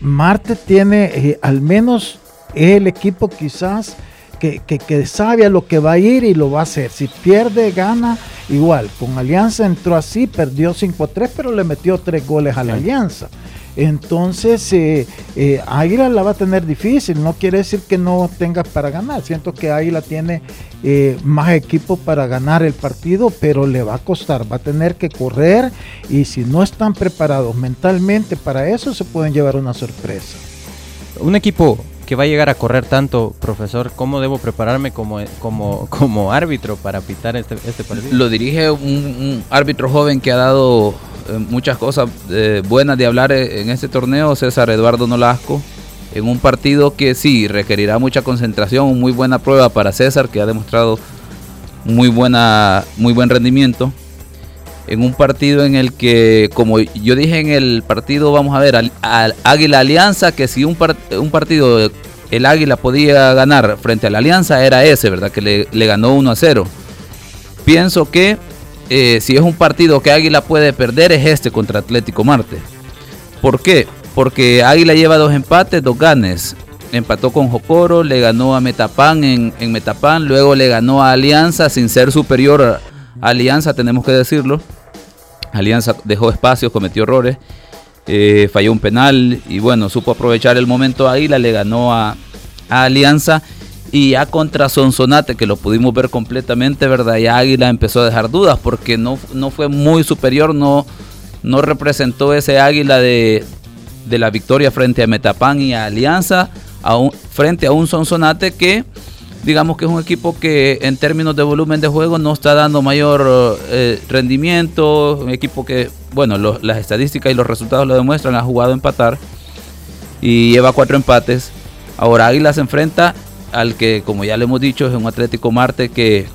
Marte tiene al menos el equipo quizás que, sabe a lo que va a ir y lo va a hacer. Si pierde, gana, igual. Con Alianza entró así, perdió 5-3, pero le metió 3 goles a la Alianza. Entonces, eh, eh, Águila la va a tener difícil. No quiere decir que no tenga para ganar. Siento que Águila tiene eh, más equipo para ganar el partido, pero le va a costar. Va a tener que correr y si no están preparados mentalmente para eso, se pueden llevar una sorpresa. Un equipo que va a llegar a correr tanto, profesor, ¿cómo debo prepararme como, como, como árbitro para pitar este, este partido? Lo dirige un, árbitro joven que ha dado eh, muchas cosas eh, buenas de hablar eh, en este torneo, César Eduardo Nolasco, en un partido que sí requerirá mucha concentración, muy buena prueba para César, que ha demostrado muy, buena, muy buen rendimiento en un partido en el que, como yo dije en el partido, vamos a ver, al, Águila Alianza, que si un, partido el Águila podía ganar frente a la Alianza, era ese, ¿verdad? Que le, ganó 1 a 0. Pienso que eh, si es un partido que Águila puede perder, es este contra Atlético Marte. ¿Por qué? Porque Águila lleva dos empates, dos ganes. Empató con Jocoro, le ganó a Metapán en, en Metapán, luego le ganó a Alianza sin ser superior a Alianza, tenemos que decirlo. Alianza dejó espacios, cometió errores, eh, falló un penal y bueno, supo aprovechar el momento Águila, le ganó a, Alianza y ya contra Sonsonate, que lo pudimos ver completamente, ¿verdad? Ya Águila empezó a dejar dudas porque no, no fue muy superior, no, no representó ese Águila de, de la victoria frente a Metapán y a Alianza, frente a un Sonsonate que digamos que es un equipo que en términos de volumen de juego no está dando mayor eh, rendimiento, un equipo que, bueno, las estadísticas y los resultados lo demuestran, ha jugado a empatar y lleva cuatro empates. Ahora Águila se enfrenta al que, como ya le hemos dicho, es un Atlético Marte que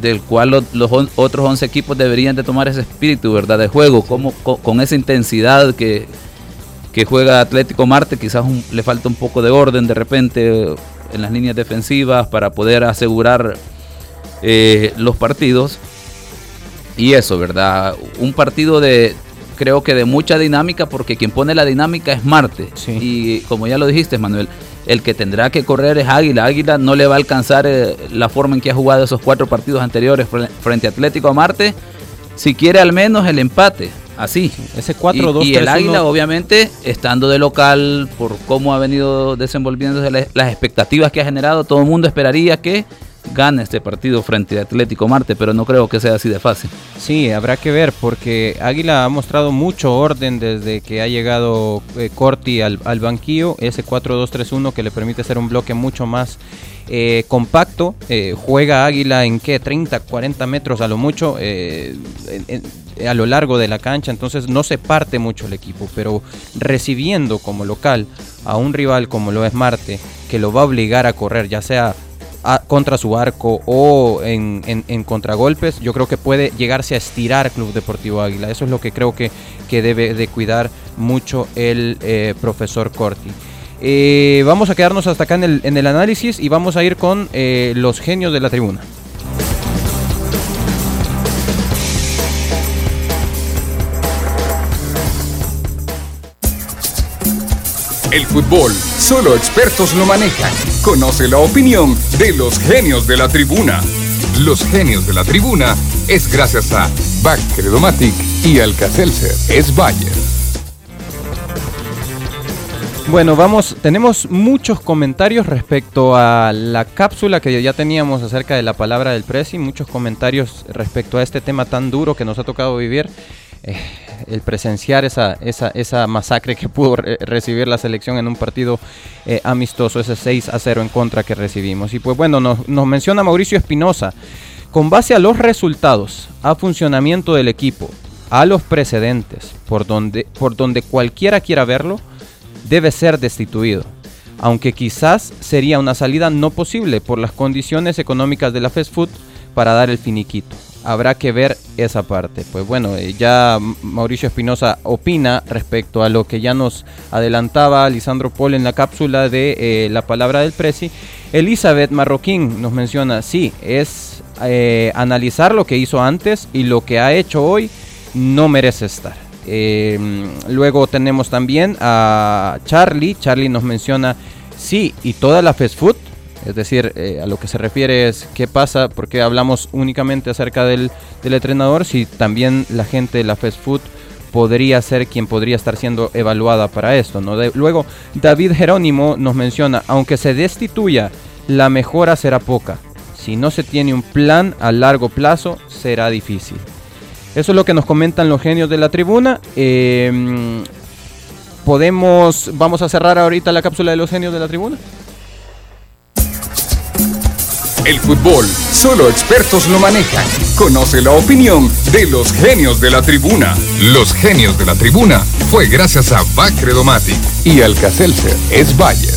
del cual los, otros 11 equipos deberían de tomar ese espíritu, ¿verdad? De juego, como, con, esa intensidad que, que juega Atlético Marte, quizás le falta un poco de orden de repente en las líneas defensivas para poder asegurar eh, los partidos. Y eso, ¿verdad? Un partido de, creo que de mucha dinámica, porque quien pone la dinámica es Marte. Y como ya lo dijiste, Manuel, el que tendrá que correr es Águila. Águila no le va a alcanzar eh, la forma en que ha jugado esos cuatro partidos anteriores frente a Atlético a Marte. Si quiere al menos el empate. Así. Ese 4 2 Y, y el Águila, obviamente, estando de local, por cómo ha venido desenvolviéndose las expectativas que ha generado, todo el mundo esperaría que gane este partido frente a Atlético Marte, pero no creo que sea así de fácil. Sí, habrá que ver, porque Águila ha mostrado mucho orden desde que ha llegado eh, Corti al, banquillo, ese 4-2-3-1 que le permite hacer un bloque mucho más eh, compacto. Eh, juega Águila en qué, 30, 40 metros a lo mucho a lo largo de la cancha, entonces no se parte mucho el equipo, pero recibiendo como local a un rival como lo es Marte, que lo va a obligar a correr, ya sea contra su arco o en, contragolpes, yo creo que puede llegarse a estirar Club Deportivo Águila. Eso es lo que creo que, que debe de cuidar mucho el eh, profesor Corti. Eh, vamos a quedarnos hasta acá en el, en el, análisis y vamos a ir con eh, los genios de la tribuna. El fútbol, solo expertos lo manejan. Conoce la opinión de los genios de la tribuna. Los genios de la tribuna es gracias a Back Credomatic y Alcacelser es Bayer. Bueno, vamos, tenemos muchos comentarios respecto a la cápsula que ya teníamos acerca de la palabra del Presi, muchos comentarios respecto a este tema tan duro que nos ha tocado vivir. Eh, el presenciar esa, esa, esa masacre que pudo recibir la selección en un partido eh, amistoso, ese 6 a 0 en contra que recibimos. Y pues bueno, nos, menciona Mauricio Espinosa, con base a los resultados, a funcionamiento del equipo, a los precedentes, por donde, por donde cualquiera quiera verlo, debe ser destituido. Aunque quizás sería una salida no posible por las condiciones económicas de la fast food para dar el finiquito habrá que ver esa parte. Pues bueno, eh, ya Mauricio Espinosa opina respecto a lo que ya nos adelantaba Lisandro Paul en la cápsula de eh, la palabra del Prezi. Elizabeth Marroquín nos menciona, sí, es eh, analizar lo que hizo antes y lo que ha hecho hoy no merece estar. luego tenemos también a Charlie. Charlie nos menciona, sí, y toda la fast food es decir, eh, a lo que se refiere es qué pasa, porque hablamos únicamente acerca del, entrenador, si también la gente de la fast food podría ser quien podría estar siendo evaluada para esto. ¿no? luego, David Jerónimo nos menciona, aunque se destituya, la mejora será poca. Si no se tiene un plan a largo plazo, será difícil. Eso es lo que nos comentan los genios de la tribuna. Em, podemos, vamos a cerrar ahorita la cápsula de los genios de la tribuna. El fútbol, solo expertos lo manejan. Conoce la opinión de los genios de la tribuna. Los genios de la tribuna fue gracias a Bacredomatic y Alcacelser es Bayer.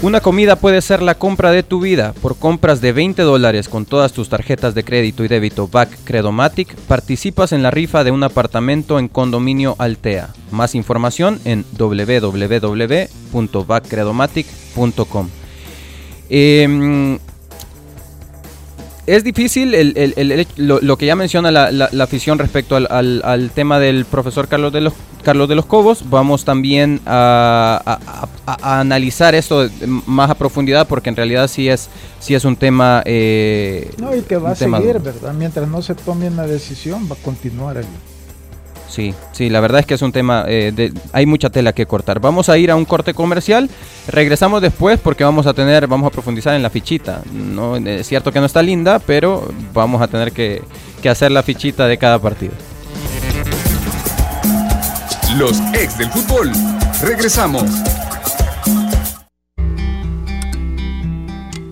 Una comida puede ser la compra de tu vida. Por compras de 20 dólares con todas tus tarjetas de crédito y débito Back Credomatic, participas en la rifa de un apartamento en condominio Altea. Más información en www.backcredomatic.com. Em, es difícil lo, que ya menciona la, afición respecto al, tema del profesor Carlos de los, Carlos de los Cobos. Vamos también a, analizar esto más a profundidad porque en realidad sí es, sí es un tema... Eh, no, y que va a seguir, ¿verdad? Mientras no se tome una decisión, va a continuar ahí. Sí, sí, la verdad es que es un tema, eh, de, hay mucha tela que cortar. Vamos a ir a un corte comercial, regresamos después porque vamos a tener, vamos a profundizar en la fichita. No, es cierto que no está linda, pero vamos a tener que, que hacer la fichita de cada partido. los ex del fútbol. Regresamos.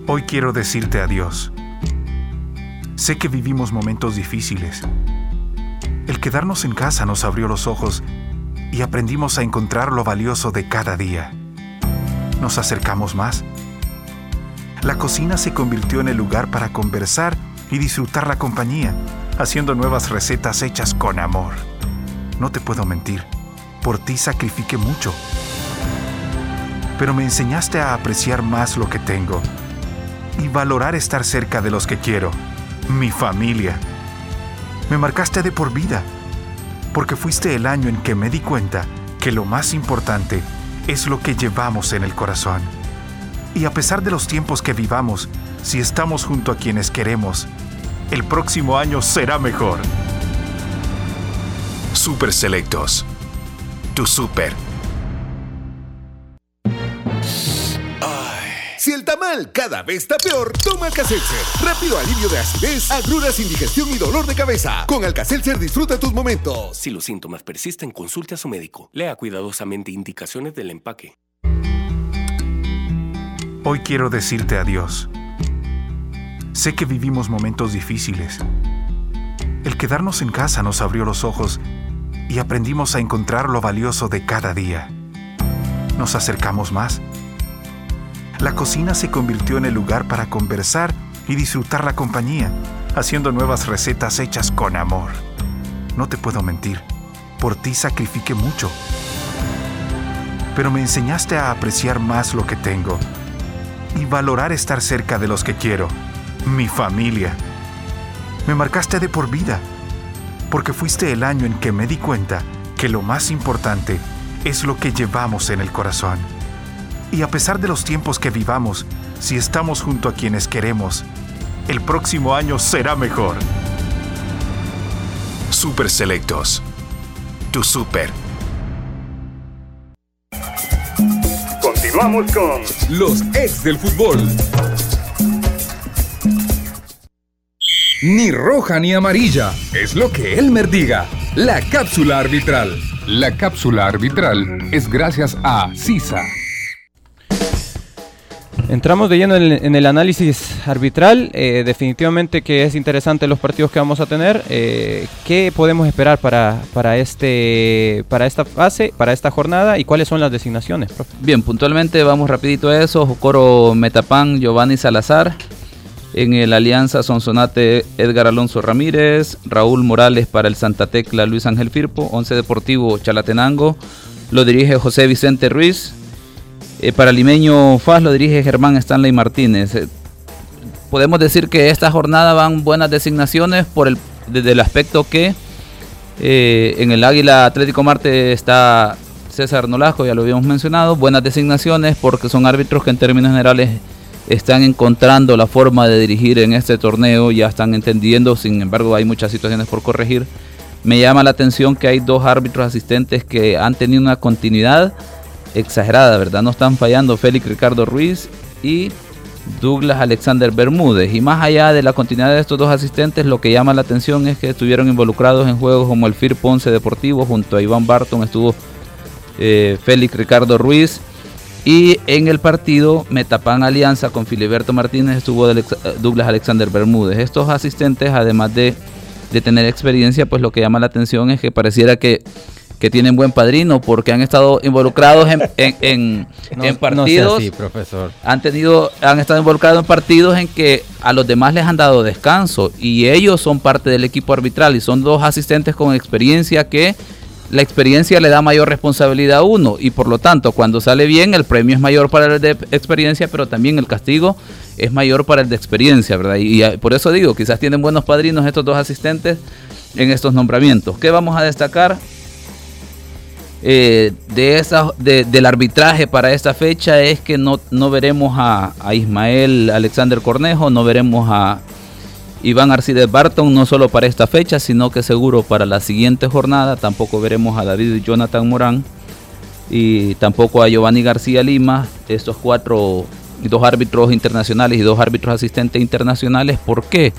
Hoy quiero decirte adiós. Sé que vivimos momentos difíciles. El quedarnos en casa nos abrió los ojos y aprendimos a encontrar lo valioso de cada día. Nos acercamos más. La cocina se convirtió en el lugar para conversar y disfrutar la compañía, haciendo nuevas recetas hechas con amor. No te puedo mentir, por ti sacrifiqué mucho. Pero me enseñaste a apreciar más lo que tengo y valorar estar cerca de los que quiero, mi familia. Me marcaste de por vida, porque fuiste el año en que me di cuenta que lo más importante es lo que llevamos en el corazón. Y a pesar de los tiempos que vivamos, si estamos junto a quienes queremos, el próximo año será mejor. Super Selectos. Tu super. Tamal cada vez está peor, toma Alka-Seltzer. Rápido alivio de acidez, agruras, indigestión y dolor de cabeza. Con Alka-Seltzer disfruta tus momentos. Si los síntomas persisten, consulte a su médico. Lea cuidadosamente indicaciones del empaque. Hoy quiero decirte adiós. Sé que vivimos momentos difíciles. El quedarnos en casa nos abrió los ojos y aprendimos a encontrar lo valioso de cada día. Nos acercamos más. La cocina se convirtió en el lugar para conversar y disfrutar la compañía, haciendo nuevas recetas hechas con amor. No te puedo mentir, por ti sacrifiqué mucho. Pero me enseñaste a apreciar más lo que tengo y valorar estar cerca de los que quiero, mi familia. Me marcaste de por vida, porque fuiste el año en que me di cuenta que lo más importante es lo que llevamos en el corazón. Y a pesar de los tiempos que vivamos, si estamos junto a quienes queremos, el próximo año será mejor. Super Selectos. Tu super. Continuamos con los ex del fútbol. Ni roja ni amarilla, es lo que Elmer diga. La cápsula arbitral. La cápsula arbitral es gracias a CISA. Entramos de lleno en el, análisis arbitral. Eh, definitivamente que es interesante los partidos que vamos a tener. Eh, ¿Qué podemos esperar para, para, este, para esta fase, para esta jornada y cuáles son las designaciones? profe? Bien, puntualmente vamos rapidito a eso. Jocoro Metapan, Giovanni Salazar. En el Alianza Sonsonate, Edgar Alonso Ramírez. Raúl Morales para el Santa Tecla, Luis Ángel Firpo. Once Deportivo, Chalatenango. Lo dirige José Vicente Ruiz. Eh, para Limeño FAS lo dirige Germán Stanley Martínez. Eh, podemos decir que esta jornada van buenas designaciones por el, desde el aspecto que eh, en el Águila Atlético Marte está César Nolasco, ya lo habíamos mencionado. Buenas designaciones porque son árbitros que en términos generales están encontrando la forma de dirigir en este torneo, ya están entendiendo, sin embargo hay muchas situaciones por corregir. Me llama la atención que hay dos árbitros asistentes que han tenido una continuidad exagerada, ¿verdad? No están fallando Félix Ricardo Ruiz y Douglas Alexander Bermúdez. Y más allá de la continuidad de estos dos asistentes, lo que llama la atención es que estuvieron involucrados en juegos como el FIR Ponce Deportivo, junto a Iván Barton estuvo eh, Félix Ricardo Ruiz. Y en el partido Metapan Alianza con Filiberto Martínez estuvo Alex- Douglas Alexander Bermúdez. Estos asistentes, además de, de tener experiencia, pues lo que llama la atención es que pareciera que, que tienen buen padrino porque han estado involucrados en, en- en- No- en no sea partidos así, profesor. han tenido han estado involucrados en partidos en que a los demás les han dado descanso y ellos son parte del equipo arbitral y son dos asistentes con experiencia que la experiencia le da mayor responsabilidad a uno y por lo tanto cuando sale bien el premio es mayor para el de experiencia pero también el castigo es mayor para el de experiencia verdad y, y por eso digo quizás tienen buenos padrinos estos dos asistentes en estos nombramientos ¿qué vamos a destacar? Eh, de esa, de- del arbitraje para esta fecha es que no, no veremos a, a Ismael Alexander Cornejo, no veremos a Iván Arcides Barton, no solo para esta fecha, sino que seguro para la siguiente jornada. Tampoco veremos a David Jonathan Morán y tampoco a Giovanni García Lima, estos cuatro, dos árbitros internacionales y dos árbitros asistentes internacionales. ¿Por qué?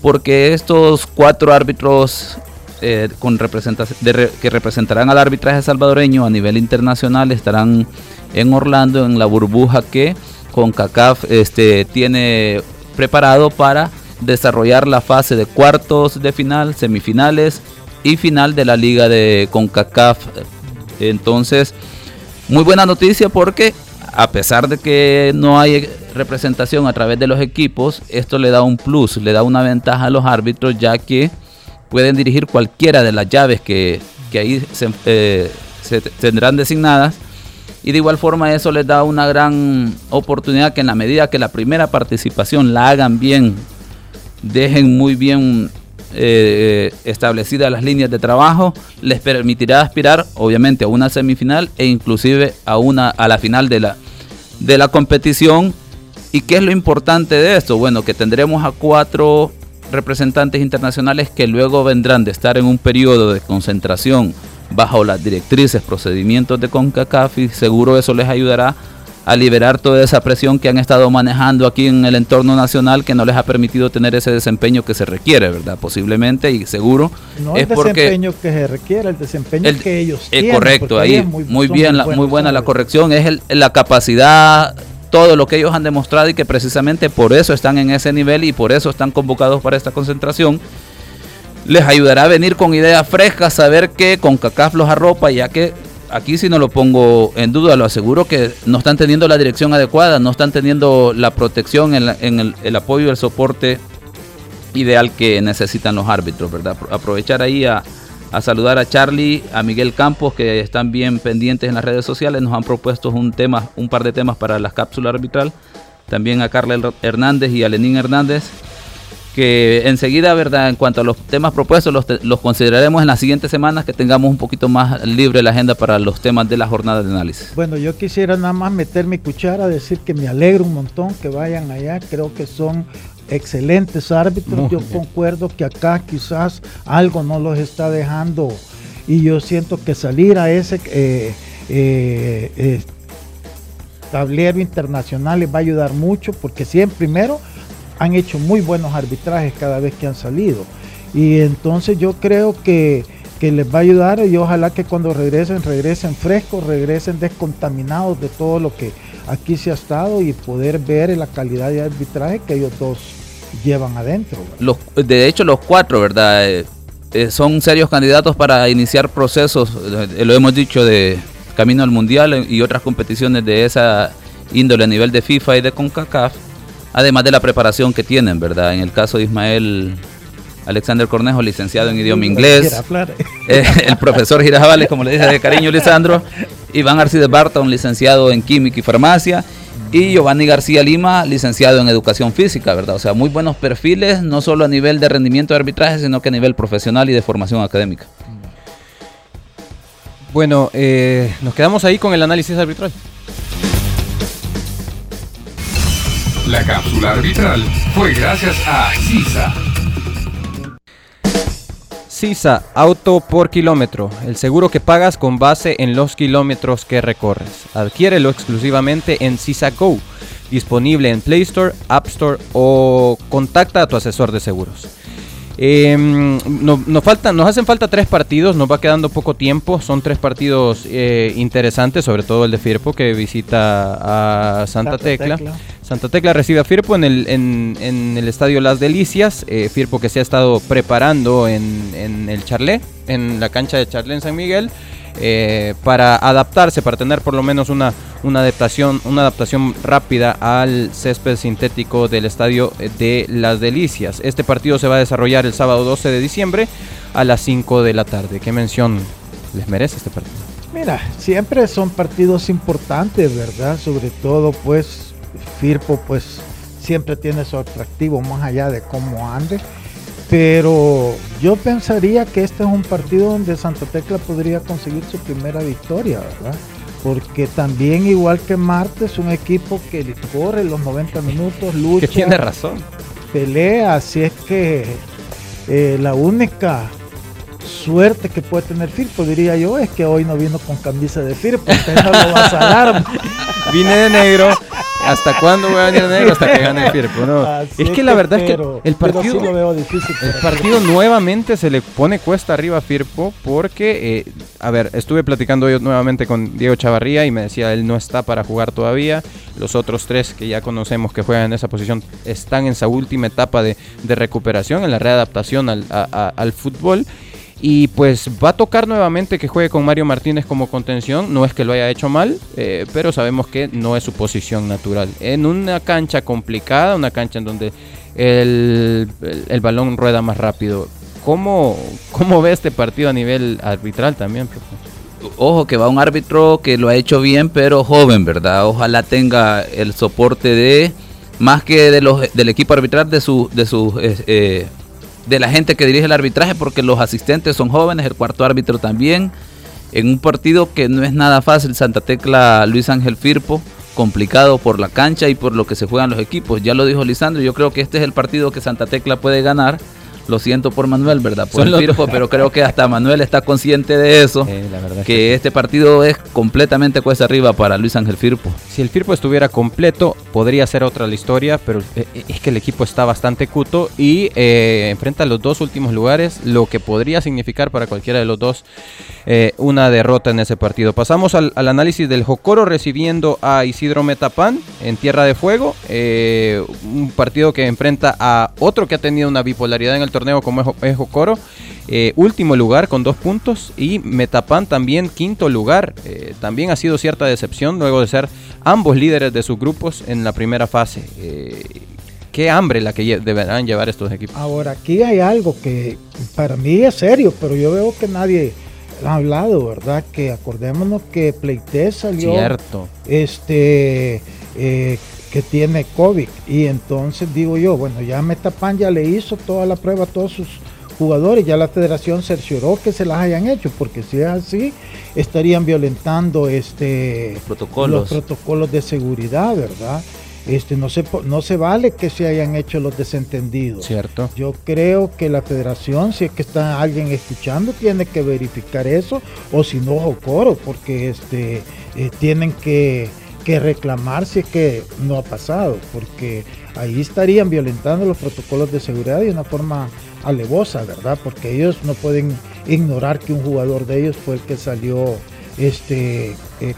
Porque estos cuatro árbitros eh, con representación que representarán al arbitraje salvadoreño a nivel internacional estarán en Orlando en la burbuja que CONCACAF este, tiene preparado para desarrollar la fase de cuartos de final, semifinales y final de la liga de CONCACAF. Entonces, muy buena noticia porque a pesar de que no hay representación a través de los equipos, esto le da un plus, le da una ventaja a los árbitros ya que pueden dirigir cualquiera de las llaves que, ahí eh, se, tendrán designadas. Y de igual forma eso les da una gran oportunidad que en la medida que la primera participación la hagan bien, dejen muy bien eh, establecidas las líneas de trabajo, les permitirá aspirar obviamente a una semifinal e inclusive a una a la final de la de la competición. ¿Y qué es lo importante de esto? Bueno, que tendremos a cuatro representantes internacionales que luego vendrán de estar en un periodo de concentración bajo las directrices, procedimientos de CONCACAF y seguro eso les ayudará a liberar toda esa presión que han estado manejando aquí en el entorno nacional que no les ha permitido tener ese desempeño que se requiere, ¿verdad? Posiblemente y seguro no es el desempeño que se requiere, el desempeño que ellos tienen. Es correcto, ahí muy, bien, muy, buena la corrección, es la capacidad todo lo que ellos han demostrado y que precisamente por eso están en ese nivel y por eso están convocados para esta concentración. Les ayudará a venir con ideas frescas, saber que con CACAF los arropa, ya que aquí si no lo pongo en duda, lo aseguro que no están teniendo la dirección adecuada, no están teniendo la protección en, el, el, apoyo el soporte ideal que necesitan los árbitros, ¿verdad? Aprovechar ahí a, a, saludar a Charlie, a Miguel Campos, que están bien pendientes en las redes sociales, nos han propuesto un tema, un par de temas para las cápsulas arbitral, también a Carla Hernández y a Lenín Hernández que enseguida, ¿verdad? En cuanto a los temas propuestos, los, consideraremos en las siguientes semanas que tengamos un poquito más libre la agenda para los temas de la jornada de análisis. Bueno, yo quisiera nada más meter mi cuchara, decir que me alegro un montón que vayan allá, creo que son excelentes árbitros, yo concuerdo que acá quizás algo no los está dejando. Y yo siento que salir a ese eh, eh, eh, tablero internacional les va a ayudar mucho porque siempre primero han hecho muy buenos arbitrajes cada vez que han salido. Y entonces yo creo que, les va a ayudar y ojalá que cuando regresen, regresen frescos, regresen descontaminados de todo lo que aquí se ha estado y poder ver la calidad de arbitraje que ellos dos llevan adentro. Los, de hecho, los cuatro, ¿verdad? Eh, eh, son serios candidatos para iniciar procesos, eh, lo hemos dicho, de camino al mundial y otras competiciones de esa índole a nivel de FIFA y de CONCACAF además de la preparación que tienen, ¿verdad? En el caso de Ismael Alexander Cornejo, licenciado en idioma inglés, eh, el profesor Girajabales, como le dice de cariño Lisandro, Iván Arcides Barton, licenciado en química y farmacia, y Giovanni García Lima, licenciado en educación física, ¿verdad? O sea, muy buenos perfiles, no solo a nivel de rendimiento de arbitraje, sino que a nivel profesional y de formación académica. Bueno, eh, nos quedamos ahí con el análisis arbitral. La cápsula arbitral fue gracias a CISA. CISA, auto por kilómetro, el seguro que pagas con base en los kilómetros que recorres. Adquiérelo exclusivamente en CISA Go, disponible en Play Store, App Store o contacta a tu asesor de seguros. Em, nos, faltan, nos hacen falta tres partidos, nos va quedando poco tiempo. Son tres partidos eh, interesantes, sobre todo el de Firpo que visita a Santa, Tecla. Santa Tecla recibe a Firpo en el, en, el estadio Las Delicias. Eh, Firpo que se ha estado preparando en, en el Charlé, en la cancha de Charlé en San Miguel. Eh, para adaptarse, para tener por lo menos una, una, adaptación, una adaptación rápida al césped sintético del estadio de Las Delicias. Este partido se va a desarrollar el sábado 12 de diciembre a las 5 de la tarde. ¿Qué mención les merece este partido? Mira, siempre son partidos importantes, ¿verdad? Sobre todo, pues, Firpo, pues, siempre tiene su atractivo más allá de cómo ande pero yo pensaría que este es un partido donde Santa Tecla podría conseguir su primera victoria, ¿verdad? Porque también, igual que Marte, es un equipo que corre los 90 minutos, lucha. Que tiene razón. Pelea, así es que eh, la única suerte que puede tener Firpo, diría yo, es que hoy no vino con camisa de Firpo, no lo va a salar. Vine de negro ¿Hasta cuándo voy a venir negro? Hasta que gane Firpo. No. Es que la verdad es que el partido, sí lo veo difícil. el partido nuevamente se le pone cuesta arriba a Firpo porque, eh, a ver, estuve platicando yo nuevamente con Diego Chavarría y me decía él no está para jugar todavía. Los otros tres que ya conocemos que juegan en esa posición están en esa última etapa de, de recuperación, en la readaptación al, a- a- al fútbol. Y pues va a tocar nuevamente que juegue con Mario Martínez como contención. No es que lo haya hecho mal, eh, pero sabemos que no es su posición natural. En una cancha complicada, una cancha en donde el, el- balón rueda más rápido. ¿Cómo, ¿Cómo ve este partido a nivel arbitral también? Ojo que va un árbitro que lo ha hecho bien, pero joven, ¿verdad? Ojalá tenga el soporte de más que de los del equipo arbitral de su de su eh, eh, de la gente que dirige el arbitraje, porque los asistentes son jóvenes, el cuarto árbitro también. En un partido que no es nada fácil, Santa Tecla Luis Ángel Firpo, complicado por la cancha y por lo que se juegan los equipos. Ya lo dijo Lisandro, yo creo que este es el partido que Santa Tecla puede ganar. Lo siento por Manuel, ¿verdad? Por Son el Firpo, pero creo que hasta Manuel está consciente de eso Eh, la verdad es que este partido es completamente cuesta arriba para Luis Ángel Firpo. Si el Firpo estuviera completo, podría ser otra la historia, pero eh, eh, es que el equipo está bastante cuto y eh, enfrenta los dos últimos lugares, lo que podría significar para cualquiera de los dos eh, una derrota en ese partido. Pasamos al, al análisis del Jocoro recibiendo a Isidro Metapán en Tierra de Fuego, un partido que enfrenta a otro que ha tenido una bipolaridad en el torneo como es, es Jocoro. Eh, último lugar con dos puntos y Metapan también quinto lugar. Eh, también ha sido cierta decepción luego de ser ambos líderes de sus grupos en la primera fase. Eh, qué hambre la que deberán llevar estos equipos. Ahora, aquí hay algo que para mí es serio, pero yo veo que nadie ha hablado, ¿verdad? Que acordémonos que Pleites salió Cierto. este eh, que tiene COVID y entonces digo yo, bueno, ya Metapan ya le hizo toda la prueba a todos sus jugadores, ya la federación cercioró que se las hayan hecho, porque si es así, estarían violentando este protocolos. los protocolos de seguridad, ¿verdad? Este no se po- no se vale que se hayan hecho los desentendidos. Cierto. Yo creo que la federación, si es que está alguien escuchando, tiene que verificar eso, o si no, Jocoro, porque este, eh, tienen que, que reclamar si es que no ha pasado, porque ahí estarían violentando los protocolos de seguridad de una forma alevosa, ¿verdad? Porque ellos no pueden ignorar que un jugador de ellos fue el que salió, este, eh,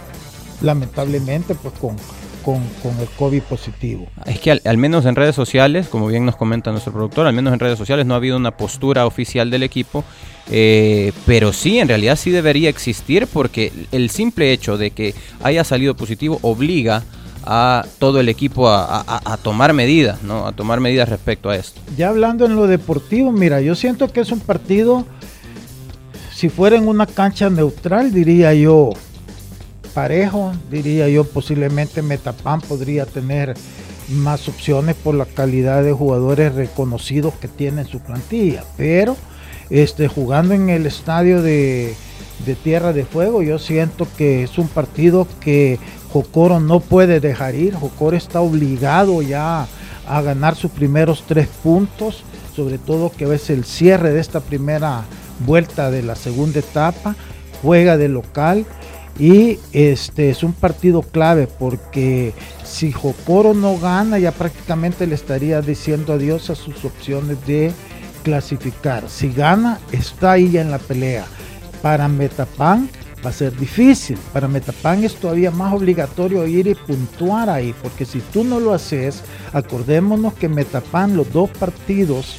lamentablemente, pues con, con, con el COVID positivo. Es que al, al menos en redes sociales, como bien nos comenta nuestro productor, al menos en redes sociales no ha habido una postura oficial del equipo, eh, pero sí, en realidad sí debería existir porque el simple hecho de que haya salido positivo obliga a todo el equipo a, a- a tomar medidas, ¿no? A tomar medidas respecto a esto. Ya hablando en lo deportivo, mira, yo siento que es un partido, si fuera en una cancha neutral, diría yo parejo, diría yo posiblemente Metapan podría tener más opciones por la calidad de jugadores reconocidos que tiene en su plantilla, pero este jugando en el estadio de, de Tierra de Fuego, yo siento que es un partido que Jocoro no puede dejar ir, Jocoro está obligado ya a ganar sus primeros tres puntos, sobre todo que es el cierre de esta primera vuelta de la segunda etapa, juega de local y este es un partido clave porque si Jocoro no gana ya prácticamente le estaría diciendo adiós a sus opciones de clasificar. Si gana está ahí ya en la pelea. Para Metapan va a ser difícil. Para Metapan es todavía más obligatorio ir y puntuar ahí, porque si tú no lo haces, acordémonos que Metapan los dos partidos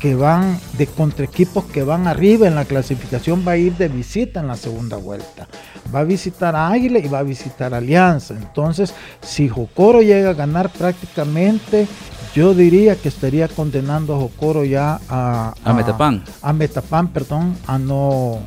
que van de contra equipos que van arriba en la clasificación va a ir de visita en la segunda vuelta. Va a visitar a Águila y va a visitar a Alianza. Entonces, si Jocoro llega a ganar prácticamente, yo diría que estaría condenando a Jocoro ya a, A Metapan. A Metapan, perdón, a no,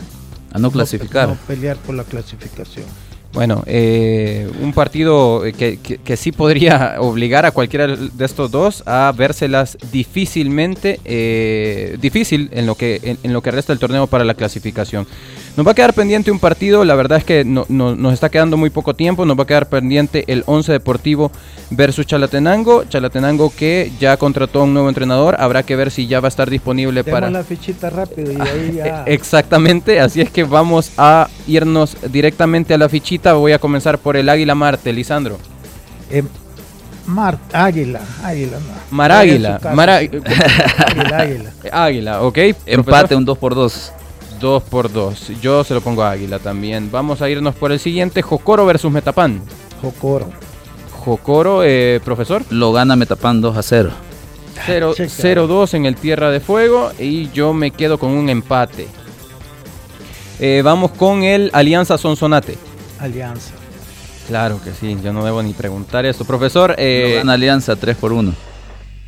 A no clasificar. no pelear por la clasificación. Bueno, eh, un partido que, que- que sí podría obligar a cualquiera de estos dos a vérselas difícilmente, eh, difícil en lo, que, en, en lo que resta el torneo para la clasificación. Nos va a quedar pendiente un partido, la verdad es que no- no- nos está quedando muy poco tiempo, nos va a quedar pendiente el 11 Deportivo versus Chalatenango, Chalatenango que ya contrató a un nuevo entrenador, habrá que ver si ya va a estar disponible Demos para... la fichita rápido y ahí ya. Exactamente, así es que vamos a irnos directamente a la fichita. Voy a comenzar por el Águila Marte, Lisandro. Eh, Mar, águila, águila. No. Mar Águila. Mar águila, águila. Águila, ok. Empate, un 2 por 2 2 por 2. Yo se lo pongo a Águila también. Vamos a irnos por el siguiente. Jocoro versus Metapan. Jocoro. Jocoro, eh, profesor. Lo gana Metapan 2 a 0. Cero- checa. 0-2 en el Tierra de Fuego y yo me quedo con un empate. Eh, vamos con el Alianza Sonsonate. Alianza. Claro que sí, yo no debo ni preguntar esto. Profesor, eh, Lo gana Alianza 3 por 1.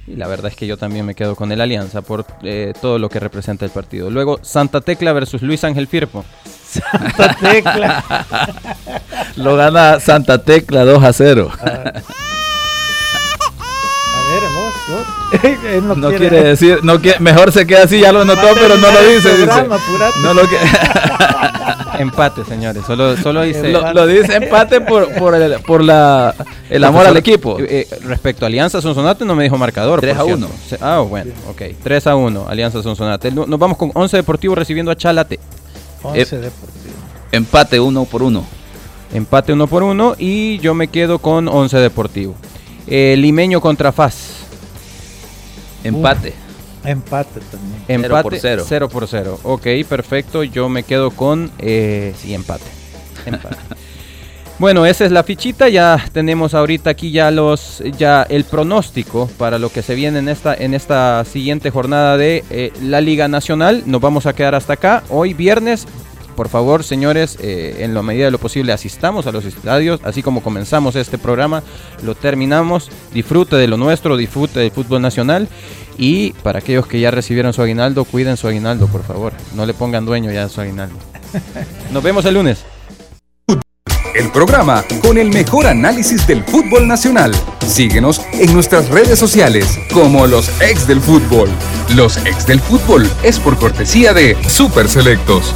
Y la verdad es que yo también me quedo con el Alianza por eh, todo lo que representa el partido. Luego, Santa Tecla versus Luis Ángel Firpo. Santa Tecla. Lo gana Santa Tecla 2 a 0. A ver, vos, Él No quiere decir, no quiere- mejor se queda así, ya lo notó, pero no lo dice. dice. programa, apurate. No lo, que- Empate, señores. Solo, solo dice... lo, lo dice empate por, por, el, por la, el amor al equipo. Eh, eh, respecto a Alianza Sonsonate no me dijo marcador. 3 por a cierto. 1. Se- Ah, bueno, ok. 3 a 1, Alianza Sonsonate. No- Nos vamos con 11 Deportivo recibiendo a Chalate. 11 Eh, Deportivo. Empate 1 por 1. Empate 1 por 1 y yo me quedo con 11 Deportivo. Eh, Limeño contra Faz. Empate. Empate también. Cero Empate por cero. 0 por 0. Ok, perfecto. Yo me quedo con. Eh, sí, empate. Empate. bueno, esa es la fichita. Ya tenemos ahorita aquí ya los. Ya el pronóstico para lo que se viene en esta, en esta siguiente jornada de eh, la Liga Nacional. Nos vamos a quedar hasta acá. Hoy viernes. Por favor, señores, eh, en la medida de lo posible asistamos a los estadios, así como comenzamos este programa, lo terminamos, disfrute de lo nuestro, disfrute del fútbol nacional y para aquellos que ya recibieron su aguinaldo, cuiden su aguinaldo, por favor, no le pongan dueño ya a su aguinaldo. Nos vemos el lunes. El programa con el mejor análisis del fútbol nacional. Síguenos en nuestras redes sociales como los ex del fútbol. Los ex del fútbol es por cortesía de Super Selectos.